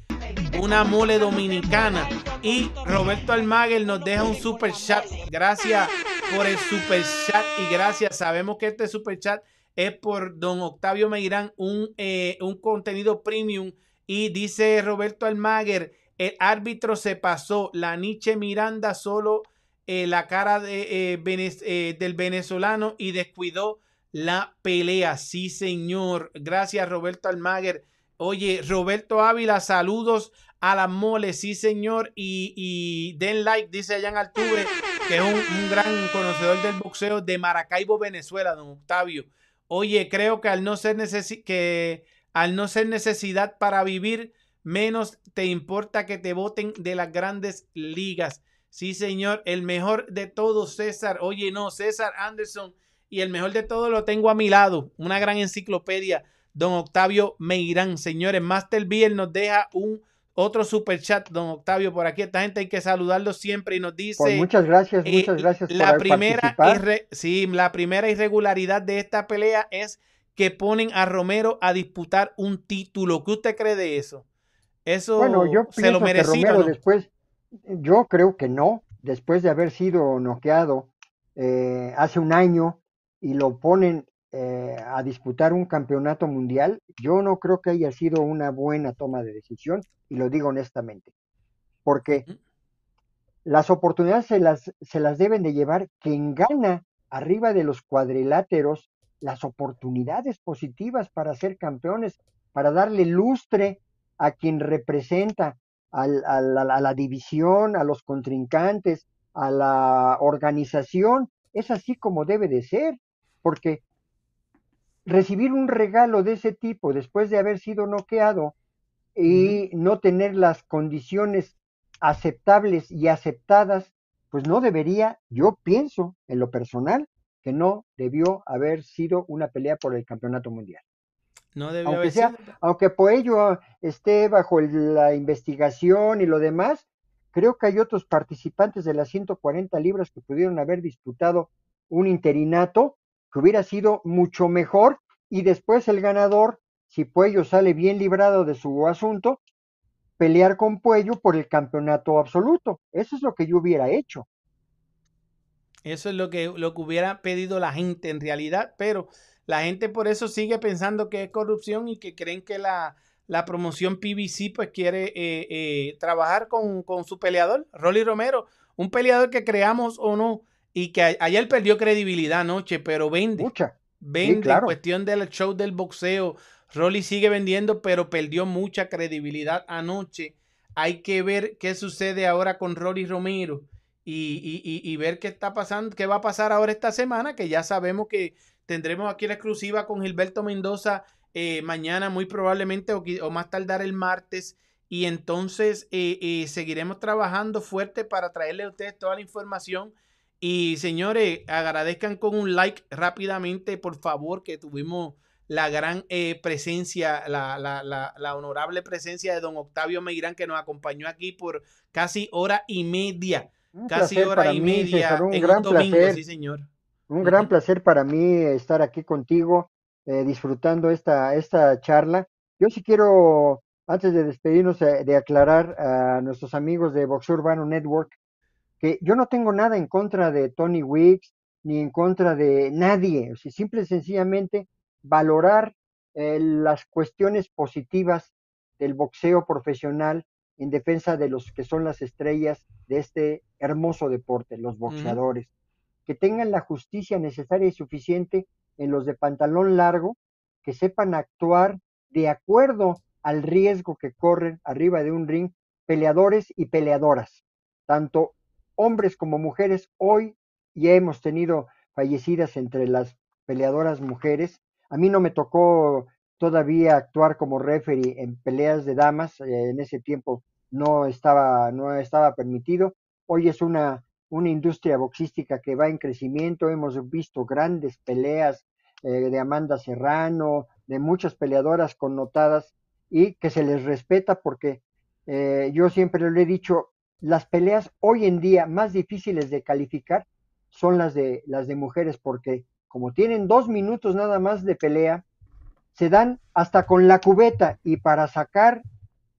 Speaker 1: una mole dominicana. Y Roberto Almaguer nos deja un super chat. Gracias por el super chat y gracias. Sabemos que este super chat es por don Octavio Meirán, un, eh, un contenido premium y dice Roberto Almaguer, el árbitro se pasó, la Nietzsche Miranda solo eh, la cara de, eh, eh, del venezolano y descuidó la pelea. Sí, señor. Gracias, Roberto Almaguer. Oye, Roberto Ávila, saludos a las moles, sí, señor. Y, den like, dice allá en Altuve, que es un, gran conocedor del boxeo de Maracaibo, Venezuela, don Octavio. Oye, creo que al no ser que al no ser necesidad para vivir, menos te importa que te voten de las grandes ligas. Sí, señor, el mejor de todos, César. Oye, no, César Anderson. Y el mejor de todos lo tengo a mi lado. Una gran enciclopedia. Don Octavio Meirán. Señores, Master Biel nos deja un otro super chat, don Octavio, por aquí. Esta gente hay que saludarlo siempre y nos dice.
Speaker 2: Pues muchas gracias, eh, muchas gracias.
Speaker 1: la primera, sí, la primera irregularidad de esta pelea es que ponen a Romero a disputar un título. ¿Qué usted cree de eso? Eso
Speaker 2: bueno, yo se lo merecía. Romero después, yo creo que no, después de haber sido noqueado eh, hace un año y lo ponen eh, a disputar un campeonato mundial, yo no creo que haya sido una buena toma de decisión y lo digo honestamente, porque las oportunidades se las, se las deben de llevar quien gana arriba de los cuadriláteros las oportunidades positivas para ser campeones, para darle lustre a quien representa a, la, división, a los contrincantes, a la organización, es así como debe de ser, porque recibir un regalo de ese tipo después de haber sido noqueado y no tener las condiciones aceptables y aceptadas, pues no debería, yo pienso en lo personal, que no debió haber sido una pelea por el campeonato mundial.
Speaker 1: No debió
Speaker 2: aunque
Speaker 1: haber
Speaker 2: sea,
Speaker 1: sido.
Speaker 2: aunque por ello esté bajo la investigación y lo demás, creo que hay otros participantes de las 140 libras que pudieron haber disputado un interinato que hubiera sido mucho mejor y después el ganador, si Puello sale bien librado de su asunto, pelear con Puello por el campeonato absoluto. Eso es lo que yo hubiera hecho.
Speaker 1: Eso es lo que, lo que hubiera pedido la gente en realidad, pero la gente por eso sigue pensando que es corrupción y que creen que la, la promoción PBC pues quiere eh, eh, trabajar con, con su peleador, Rolly Romero, un peleador que creamos o no, y que a- ayer perdió credibilidad anoche, pero vende,
Speaker 2: Mucha.
Speaker 1: vende
Speaker 2: claro.
Speaker 1: en cuestión del show del boxeo. Rolly sigue vendiendo, pero perdió mucha credibilidad anoche. Hay que ver qué sucede ahora con Rolly Romero y, ver qué está pasando, qué va a pasar ahora esta semana, que ya sabemos que tendremos aquí la exclusiva con Gilberto Mendoza eh, mañana, muy probablemente, o, más tardar el martes. Y entonces eh, eh, seguiremos trabajando fuerte para traerle a ustedes toda la información. Y señores, agradezcan con un like rápidamente, por favor, que tuvimos la gran eh, presencia, la- la- la honorable presencia de don Octavio Meirán, que nos acompañó aquí por casi hora y media.
Speaker 2: Un
Speaker 1: Casi
Speaker 2: placer
Speaker 1: hora
Speaker 2: para
Speaker 1: y
Speaker 2: mí,
Speaker 1: media
Speaker 2: César, un
Speaker 1: en
Speaker 2: gran
Speaker 1: un domingo,
Speaker 2: placer.
Speaker 1: sí, señor.
Speaker 2: Un gran placer para mí estar aquí contigo, eh, disfrutando esta, esta charla. Yo sí quiero, antes de despedirnos, eh, de aclarar a nuestros amigos de Boxeo Urbano Network que yo no tengo nada en contra de Tony Wicks ni en contra de nadie. O sea, simple y sencillamente valorar eh, las cuestiones positivas del boxeo profesional en defensa de los que son las estrellas de este hermoso deporte, los boxeadores que tengan la justicia necesaria y suficiente en los de pantalón largo, que sepan actuar de acuerdo al riesgo que corren arriba de un ring peleadores y peleadoras, tanto hombres como mujeres. Hoy ya hemos tenido fallecidas entre las peleadoras mujeres. A mí no me tocó todavía actuar como referee en peleas de damas, eh, en ese tiempo no estaba, no estaba permitido. Hoy es una una industria boxística que va en crecimiento. Hemos visto grandes peleas eh, de Amanda Serrano, de muchas peleadoras connotadas y que se les respeta porque eh, yo siempre le he dicho, las peleas hoy en día más difíciles de calificar son las de las de mujeres porque como tienen dos minutos nada más de pelea, se dan hasta con la cubeta y para sacar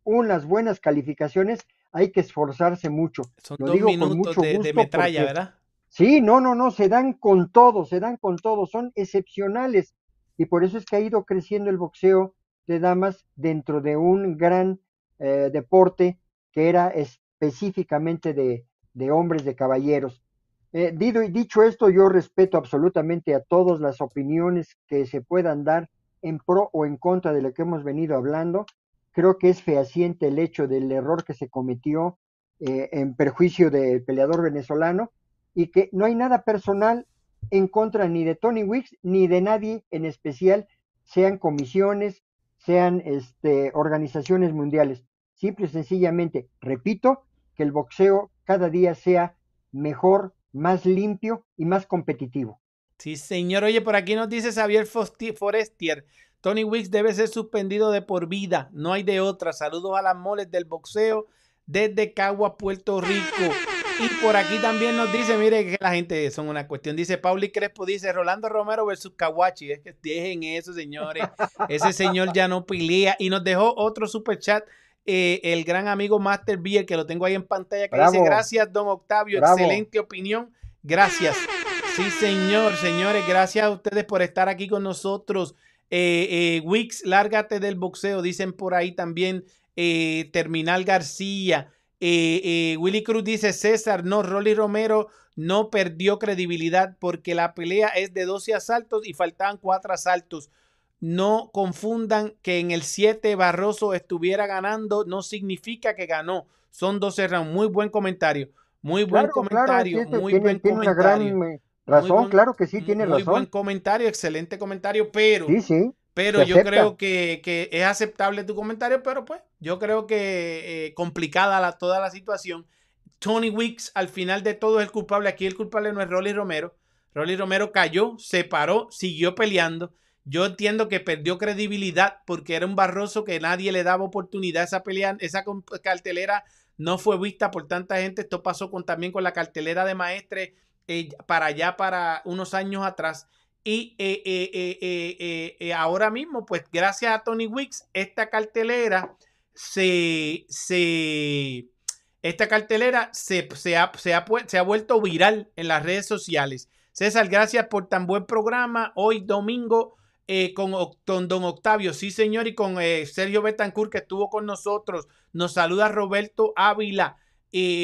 Speaker 2: unas buenas calificaciones hay que esforzarse mucho.
Speaker 1: Son
Speaker 2: Lo
Speaker 1: dos
Speaker 2: digo con
Speaker 1: minutos
Speaker 2: mucho
Speaker 1: de, de
Speaker 2: gusto
Speaker 1: metralla,
Speaker 2: porque-
Speaker 1: ¿verdad?
Speaker 2: Sí, no, no, no, se dan con todo, se dan con todo, son excepcionales. Y por eso es que ha ido creciendo el boxeo de damas dentro de un gran eh, deporte que era específicamente de, de hombres, de caballeros. Eh, dicho esto, yo respeto absolutamente a todas las opiniones que se puedan dar en pro o en contra de lo que hemos venido hablando. Creo que es fehaciente el hecho del error que se cometió eh, en perjuicio del peleador venezolano y que no hay nada personal en contra ni de Tony Wicks ni de nadie en especial, sean comisiones, sean este, organizaciones mundiales. Simple y sencillamente, repito, que el boxeo cada día sea mejor, más limpio y más competitivo.
Speaker 1: Sí, señor. Oye, por aquí nos dice Xavier Forestier. Tony Wicks debe ser suspendido de por vida. No hay de otra. Saludos a las moles del boxeo desde Cagua, Puerto Rico. Y por aquí también nos dice, mire que la gente son una cuestión. Dice Pauli Crespo, dice Rolando Romero versus Kawachi. Es que dejen eso, señores. Ese señor ya no pelea. Y nos dejó otro super chat. eh, el gran amigo Master Beer, que lo tengo ahí en pantalla, que dice, gracias, don Octavio,
Speaker 2: Bravo.
Speaker 1: excelente opinión. Gracias. Sí, señor, señores, gracias a ustedes por estar aquí con nosotros. Eh, eh, Wix, lárgate del boxeo, dicen por ahí también. eh, Terminal García. Willy Cruz dice: César, no, Rolly Romero no perdió credibilidad porque la pelea es de 12 asaltos y faltaban 4 asaltos. No confundan que en el 7 Barroso estuviera ganando, no significa que ganó. Son 12 rounds. Muy buen comentario. Muy buen comentario, muy buen comentario.
Speaker 2: Razón, claro que sí, tiene
Speaker 1: razón.
Speaker 2: Muy
Speaker 1: buen comentario, excelente comentario, pero,
Speaker 2: sí, sí,
Speaker 1: pero yo creo que, que, es aceptable tu comentario, pero pues yo creo que eh, complicada la, toda la situación. Tony Weeks al final de todo es el culpable. Aquí el culpable no es Rolly Romero. Rolly Romero cayó, se paró, siguió peleando. Yo entiendo que perdió credibilidad porque era un barroso que nadie le daba oportunidad. Esa pelea, esa cartelera no fue vista por tanta gente. Esto pasó con, también con la cartelera de Maestre eh, para allá, para unos años atrás. Y eh, eh, ahora mismo, pues gracias a Tony Wicks, esta cartelera se, se, esta cartelera se, se, ha, se, ha, se ha vuelto viral en las redes sociales. César, gracias por tan buen programa. Hoy domingo eh, con, Don Octavio, sí señor, y con Sergio Betancourt que estuvo con nosotros. Nos saluda Roberto Ávila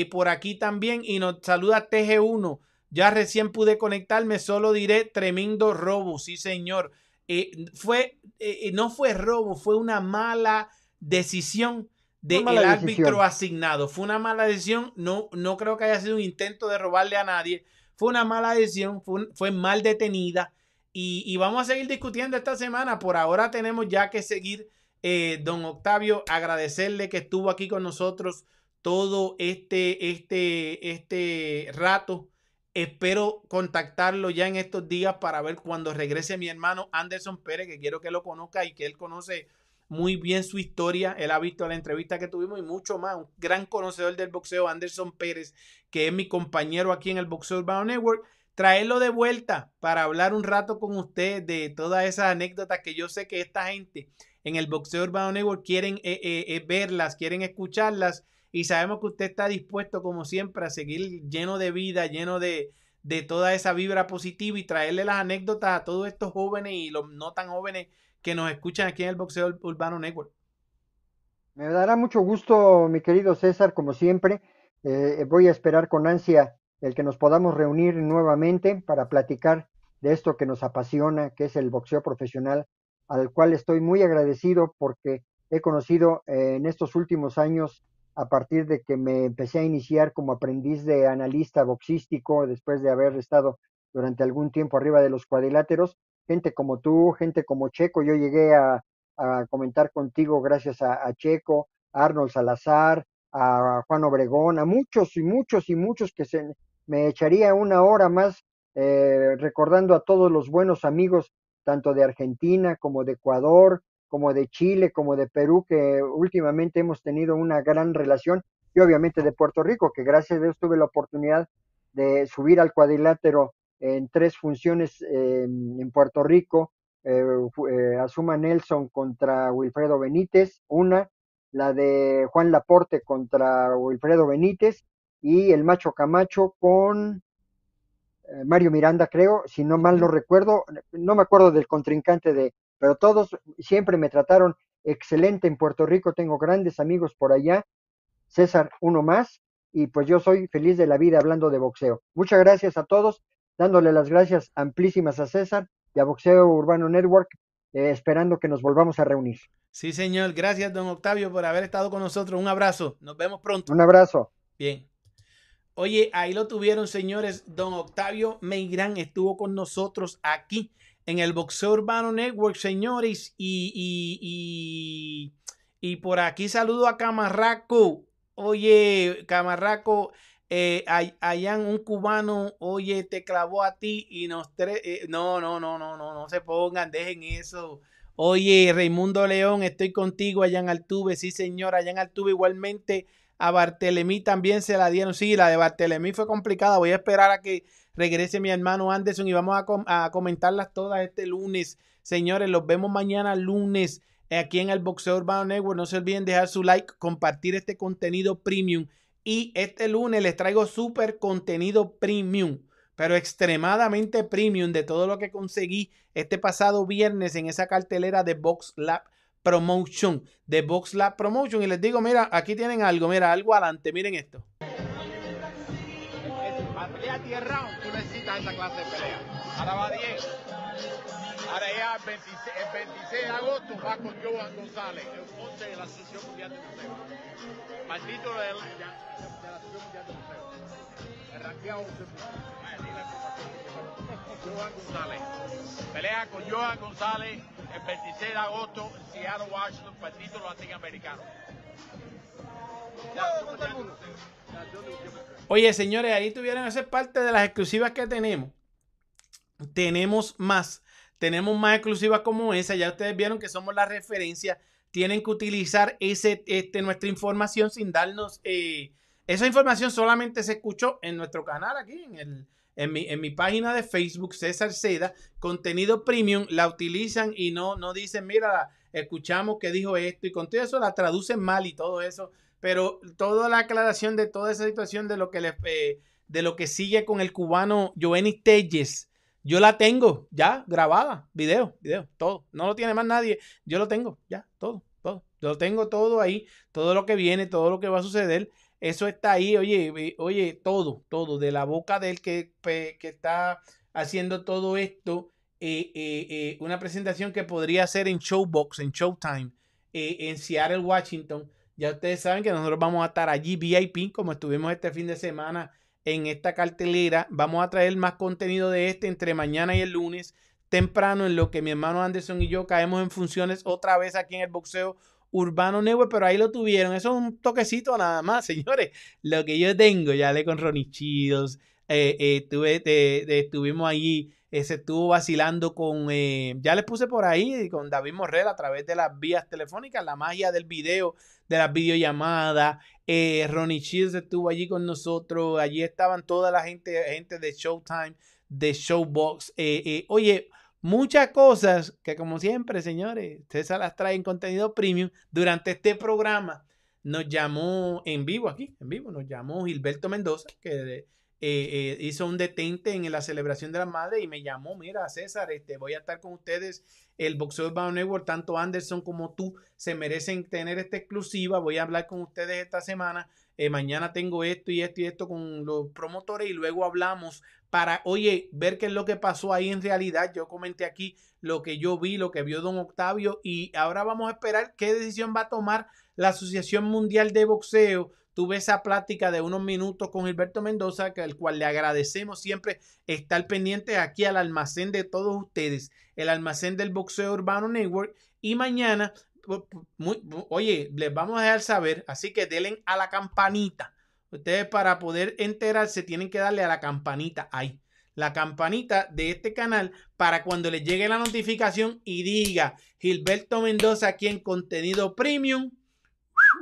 Speaker 1: por aquí también y nos saluda TG1. Ya recién pude conectarme, solo diré tremendo robo, sí señor. fue, no fue robo, fue una mala decisión del árbitro asignado. Fue una mala decisión, no, no creo que haya sido un intento de robarle a nadie. Fue una mala decisión, fue, fue mal detenida y, vamos a seguir discutiendo esta semana. Por ahora tenemos ya que seguir, eh, don Octavio, agradecerle que estuvo aquí con nosotros todo este, este, este rato. Espero contactarlo ya en estos días para ver cuando regrese mi hermano Anderson Pérez, que quiero que lo conozca y que él conoce muy bien su historia. Él ha visto la entrevista que tuvimos y mucho más. Un gran conocedor del boxeo, Anderson Pérez, que es mi compañero aquí en el Boxeo Urbano Network traerlo de vuelta para hablar un rato con usted de todas esas anécdotas que yo sé que esta gente en el Boxeo Urbano Network quieren eh, eh, eh, verlas, quieren escucharlas y sabemos que usted está dispuesto como siempre a seguir lleno de vida, lleno de, de toda esa vibra positiva y traerle las anécdotas a todos estos jóvenes y los no tan jóvenes que nos escuchan aquí en el Boxeo Urbano Network.
Speaker 2: Me dará mucho gusto, mi querido César, como siempre. voy a esperar con ansia el que nos podamos reunir nuevamente para platicar de esto que nos apasiona, que es el boxeo profesional, al cual estoy muy agradecido porque he conocido eh, en estos últimos años, a partir de que me empecé a iniciar como aprendiz de analista boxístico, después de haber estado durante algún tiempo arriba de los cuadriláteros, gente como tú, gente como Checo, yo llegué a, comentar contigo gracias a, Checo, a Arnold Salazar, a Juan Obregón, a muchos y muchos y muchos que se, me echaría una hora más eh, recordando a todos los buenos amigos, tanto de Argentina como de Ecuador, como de Chile, como de Perú, que últimamente hemos tenido una gran relación, y obviamente de Puerto Rico, que gracias a Dios tuve la oportunidad de subir al cuadrilátero en tres funciones en Puerto Rico, eh, eh, Asuma Nelson contra Wilfredo Benítez, una, la de Juan Laporte contra Wilfredo Benítez, y el Macho Camacho con eh, Mario Miranda, creo, si no mal no recuerdo, no me acuerdo del contrincante de, pero todos siempre me trataron excelente en Puerto Rico, tengo grandes amigos por allá, César uno más, y pues yo soy feliz de la vida hablando de boxeo. Muchas gracias a todos, dándole las gracias amplísimas a César y a Boxeo Urbano Network, eh, esperando que nos volvamos a reunir.
Speaker 1: Sí, señor, gracias, don Octavio, por haber estado con nosotros. Un abrazo, nos vemos pronto.
Speaker 2: Un abrazo.
Speaker 1: Bien. Oye, ahí lo tuvieron, señores. Don Octavio Meirán estuvo con nosotros aquí en el Boxeo Urbano Network, señores. Y, y, y, por aquí saludo a Camarraco. Oye, Camarraco, eh, allá un cubano, oye, te clavó a ti y nos... Eh, no, no, no, no, no, no se pongan, dejen eso. Oye, Raimundo León, estoy contigo allá en Altuve. Sí, señor, allá en Altuve igualmente a Bartelemí también se la dieron. Sí, la de Bartelemí fue complicada. Voy a esperar a que regrese mi hermano Anderson y vamos a, comentarlas todas este lunes. Señores, los vemos mañana lunes aquí en el Boxeo Urbano Network. No se olviden dejar su like, compartir este contenido premium. Y este lunes les traigo súper contenido premium, pero extremadamente premium de todo lo que conseguí este pasado viernes en esa cartelera de Box Lab Promotion, de Box Lab Promotion. Y les digo, mira, aquí tienen algo, mira, algo adelante, miren esto.
Speaker 4: Esta clase de pelea. Ahora va 10. Ahora ya el 26, el 26 de agosto va con Joan González, el 11 de la Asociación Mundial de Boxeo. Maldito de la, de Asociación Mundial de Boxeo. El ranqueado 11 Joan González. Pelea con Joan González el 26 de agosto en Seattle, Washington, para el título latinoamericano.
Speaker 1: Oye, señores, ahí tuvieron ser parte de las exclusivas que tenemos. Tenemos más. Tenemos más exclusivas como esa. Ya ustedes vieron que somos la referencia. Tienen que utilizar ese, este, nuestra información sin darnos. Eh, esa información solamente se escuchó en nuestro canal aquí, en, el, en, mi, en mi página de Facebook, César Seda. Contenido premium, la utilizan y no, no dicen, mira, escuchamos que dijo esto y con todo eso la traducen mal y todo eso pero toda la aclaración de toda esa situación de lo que le, eh, de lo que sigue con el cubano Joenny Telles, yo la tengo ya grabada, video, video, todo. No lo tiene más nadie, yo lo tengo, ya, todo, todo. Yo lo tengo todo ahí, todo lo que viene, todo lo que va a suceder. Eso está ahí, oye, oye, todo, todo, de la boca del que, que está haciendo todo esto, eh, eh, una presentación que podría ser en Showbox, en Showtime, en Seattle, Washington, ya ustedes saben que nosotros vamos a estar allí VIP, como estuvimos este fin de semana en esta cartelera. Vamos a traer más contenido de este entre mañana y el lunes, temprano, en lo que mi hermano Anderson y yo caemos en funciones otra vez aquí en el boxeo Urbano Network, pero ahí lo tuvieron. Eso es un toquecito nada más, señores. Lo que yo tengo, ya le con Ronnie Chidos, eh, eh, estuvimos allí se estuvo vacilando con, eh, ya les puse por ahí, con David Morrell a través de las vías telefónicas, la magia del video, de las videollamadas. Eh, Ronnie Shields estuvo allí con nosotros, allí estaban toda la gente, gente de Showtime, de Showbox. Eh, eh, oye, muchas cosas que como siempre, señores, César las trae en contenido premium durante este programa. Nos llamó en vivo aquí, en vivo, nos llamó Gilberto Mendoza, que eh, eh, hizo un detente en la celebración de la madre y me llamó, mira César, este, voy a estar con ustedes, el Boxeo Urbano Network, tanto Anderson como tú se merecen tener esta exclusiva, voy a hablar con ustedes esta semana, eh, mañana tengo esto y esto y esto con los promotores y luego hablamos para, oye, ver qué es lo que pasó ahí en realidad, yo comenté aquí lo que yo vi, lo que vio don Octavio y ahora vamos a esperar qué decisión va a tomar la Asociación Mundial de Boxeo tuve esa plática de unos minutos con Gilberto Mendoza, al cual le agradecemos siempre estar pendiente aquí al almacén de todos ustedes, el almacén del Boxeo Urbano Network. Y mañana, oye, les vamos a dejar saber, así que denle a la campanita. Ustedes para poder enterarse tienen que darle a la campanita ahí. La campanita de este canal para cuando les llegue la notificación y diga Gilberto Mendoza aquí en contenido premium.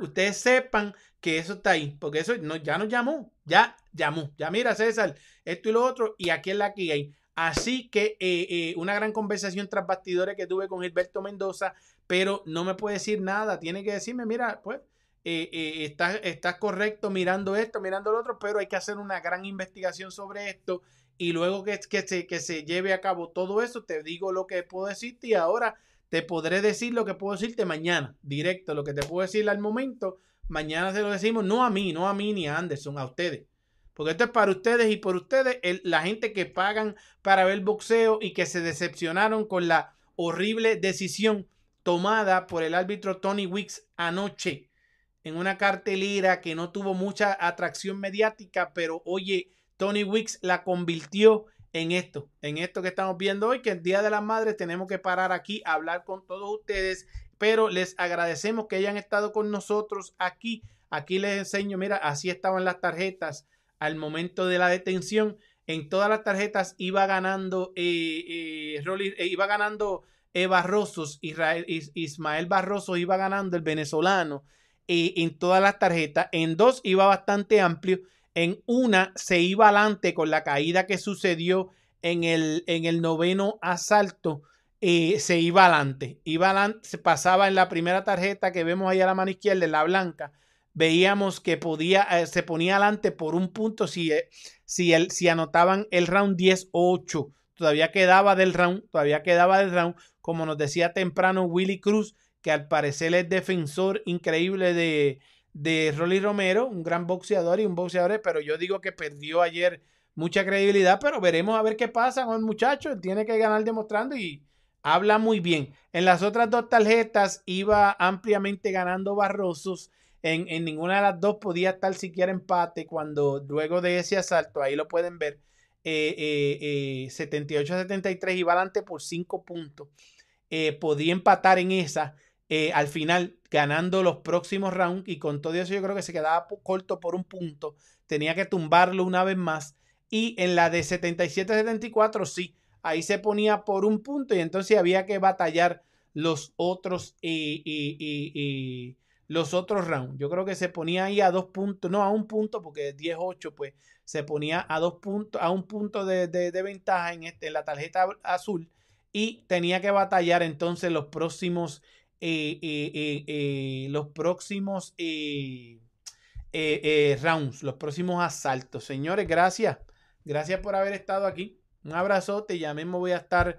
Speaker 1: Ustedes sepan que eso está ahí, porque eso no, ya nos llamó, ya llamó, ya mira César, esto y lo otro, y aquí es la que hay. Así que eh, eh, una gran conversación tras bastidores que tuve con Gilberto Mendoza, pero no me puede decir nada, tiene que decirme, mira, pues eh, estás está correcto mirando esto, mirando lo otro, pero hay que hacer una gran investigación sobre esto y luego que, que, se, que se lleve a cabo todo eso, te digo lo que puedo decirte y ahora te podré decir lo que puedo decirte mañana, directo, lo que te puedo decir al momento Mañana se lo decimos, no a mí, no a mí ni a Anderson, a ustedes. Porque esto es para ustedes y por ustedes, la gente que pagan para ver boxeo y que se decepcionaron con la horrible decisión tomada por el árbitro Tony Wicks anoche en una cartelera que no tuvo mucha atracción mediática, pero oye, Tony Wicks la convirtió en esto, en esto que estamos viendo hoy, que el Día de las Madres tenemos que parar aquí a hablar con todos ustedes pero les agradecemos que hayan estado con nosotros aquí. Aquí les enseño, mira, así estaban las tarjetas al momento de la detención. En todas las tarjetas iba ganando, eh, eh, eh iba ganando Barrosos, Israel, Ismael Barroso iba ganando el venezolano en todas las tarjetas. En dos iba bastante amplio. En una se iba adelante con la caída que sucedió en el, en el noveno asalto se iba adelante. Iba adelante, se pasaba en la primera tarjeta que vemos ahí a la mano izquierda, en la blanca. Veíamos que podía, eh, se ponía adelante por un punto si, eh, si, el, si anotaban el round 10-8. Todavía quedaba del round, todavía quedaba del round. Como nos decía temprano Willy Cruz, que al parecer es defensor increíble de, de Rolly Romero, un gran boxeador y un boxeador, pero yo digo que perdió ayer mucha credibilidad, pero veremos a ver qué pasa con el muchacho. Él tiene que ganar demostrando y habla muy bien. En las otras dos tarjetas iba ampliamente ganando Barrosos. En, en ninguna de las dos podía estar siquiera empate cuando luego de ese asalto, ahí lo pueden ver, eh, 78-73 eh, iba adelante por 5 puntos. Eh, podía empatar en esa. Eh, al final, ganando los próximos rounds y con todo eso yo creo que se quedaba corto por un punto. Tenía que tumbarlo una vez más. Y en la de 77-74, sí, ahí se ponía por un punto y entonces había que batallar los otros y, los otros rounds. Yo creo que se ponía ahí a dos puntos, no a un punto, porque 10-8, pues se ponía a dos puntos, a un punto de, ventaja en, este, en la tarjeta azul y tenía que batallar entonces los próximos eh, eh, eh, los próximos rounds, los próximos asaltos. Señores, gracias. Gracias por haber estado aquí. Un abrazote. Ya mismo voy a estar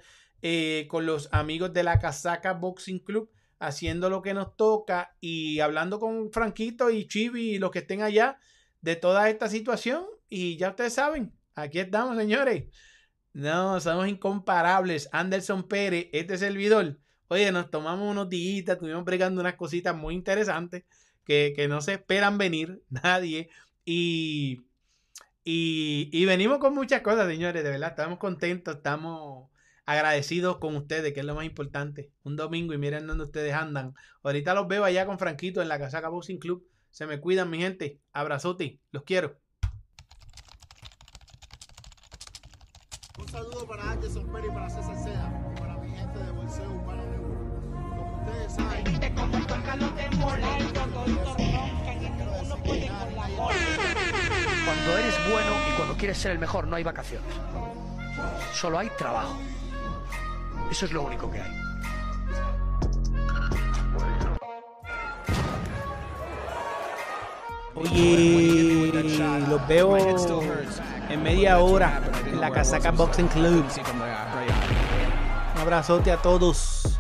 Speaker 1: con los amigos de la Casaca Boxing Club haciendo lo que nos toca y hablando con Franquito y Chibi y los que estén allá de toda esta situación. Y ya ustedes saben, aquí estamos, señores. No, somos incomparables. Anderson Pérez, este servidor. Oye, nos tomamos unos días, estuvimos bregando unas cositas muy interesantes que, que no se esperan venir nadie. Y, y, y, venimos con muchas cosas, señores, de verdad. Estamos contentos, estamos agradecidos con ustedes, que es lo más importante. Un domingo y miren dónde ustedes andan. Ahorita los veo allá con Franquito en la Casaca Boxing Club. Se me cuidan, mi gente. Abrazote. Los quiero.
Speaker 5: Un saludo para Anderson Pérez y para César Seda y para mi gente de Bolseo Urbano Como ustedes saben.
Speaker 6: Cuando eres bueno y cuando quieres ser el mejor no hay vacaciones. Solo hay trabajo. Eso es lo único que hay.
Speaker 1: Oye, los veo en media hora en la Casaca Boxing Club. Un abrazote a todos.